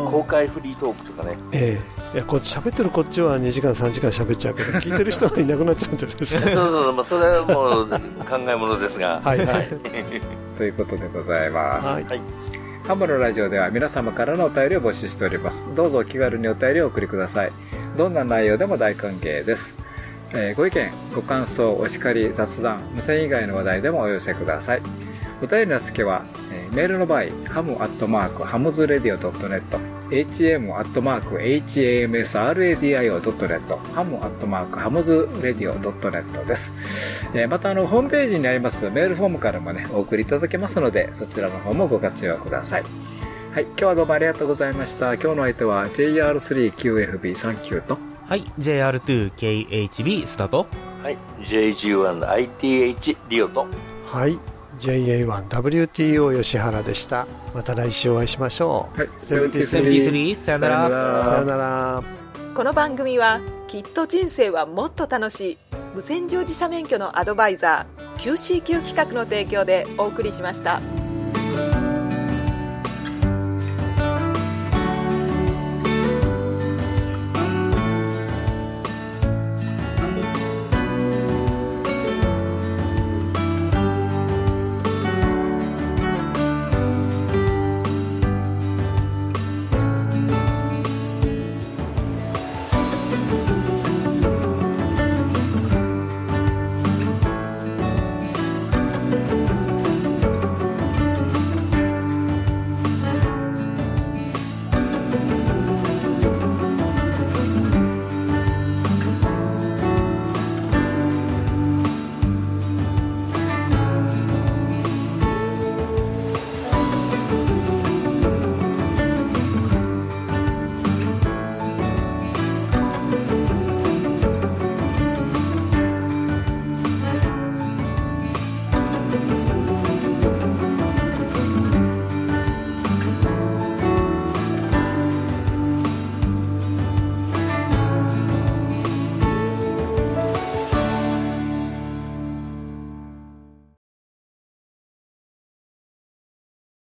Speaker 3: 公開フリートークとかね。
Speaker 4: ええ。いやこっち喋ってるこっちは2時間3時間喋っちゃうけど 聞いてる人がいなくなっちゃうんじゃないですか？
Speaker 3: そうそう、まあ、それはもう考えものですが。
Speaker 4: はいはい。
Speaker 1: ということでございます。
Speaker 4: はい。
Speaker 3: はい
Speaker 1: ハムのラジオでは皆様からのお便りを募集しております。どうぞお気軽にお便りをお送りください。どんな内容でも大歓迎です。えーご意見、ご感想、お叱り、雑談、無線以外の話題でもお寄せください。お便りの受付は、えーメールの場合、ハムアットマーク、 hamsradio.net、 ham アットマーク、hamsradio.net、ハムアットマーク、 hamsradio.net です。えーまた、あの、ホームページにありますメールフォームからもね、お送りいただけますので、そちらの方もご活用ください。はい、今日はどうもありがとうございました。今日の相手は JR3QFB39 と、
Speaker 2: はい JR2KHB スタート
Speaker 3: はい JG1ITH リオと
Speaker 4: はい JA1WTO 吉原でした。また来週お会いしましょう。
Speaker 1: はい、
Speaker 2: 73さよなら。
Speaker 4: さよなら。
Speaker 5: この番組はきっと人生はもっと楽しい。無線乗自社免許のアドバイザー QCQ 企画の提供でお送りしました。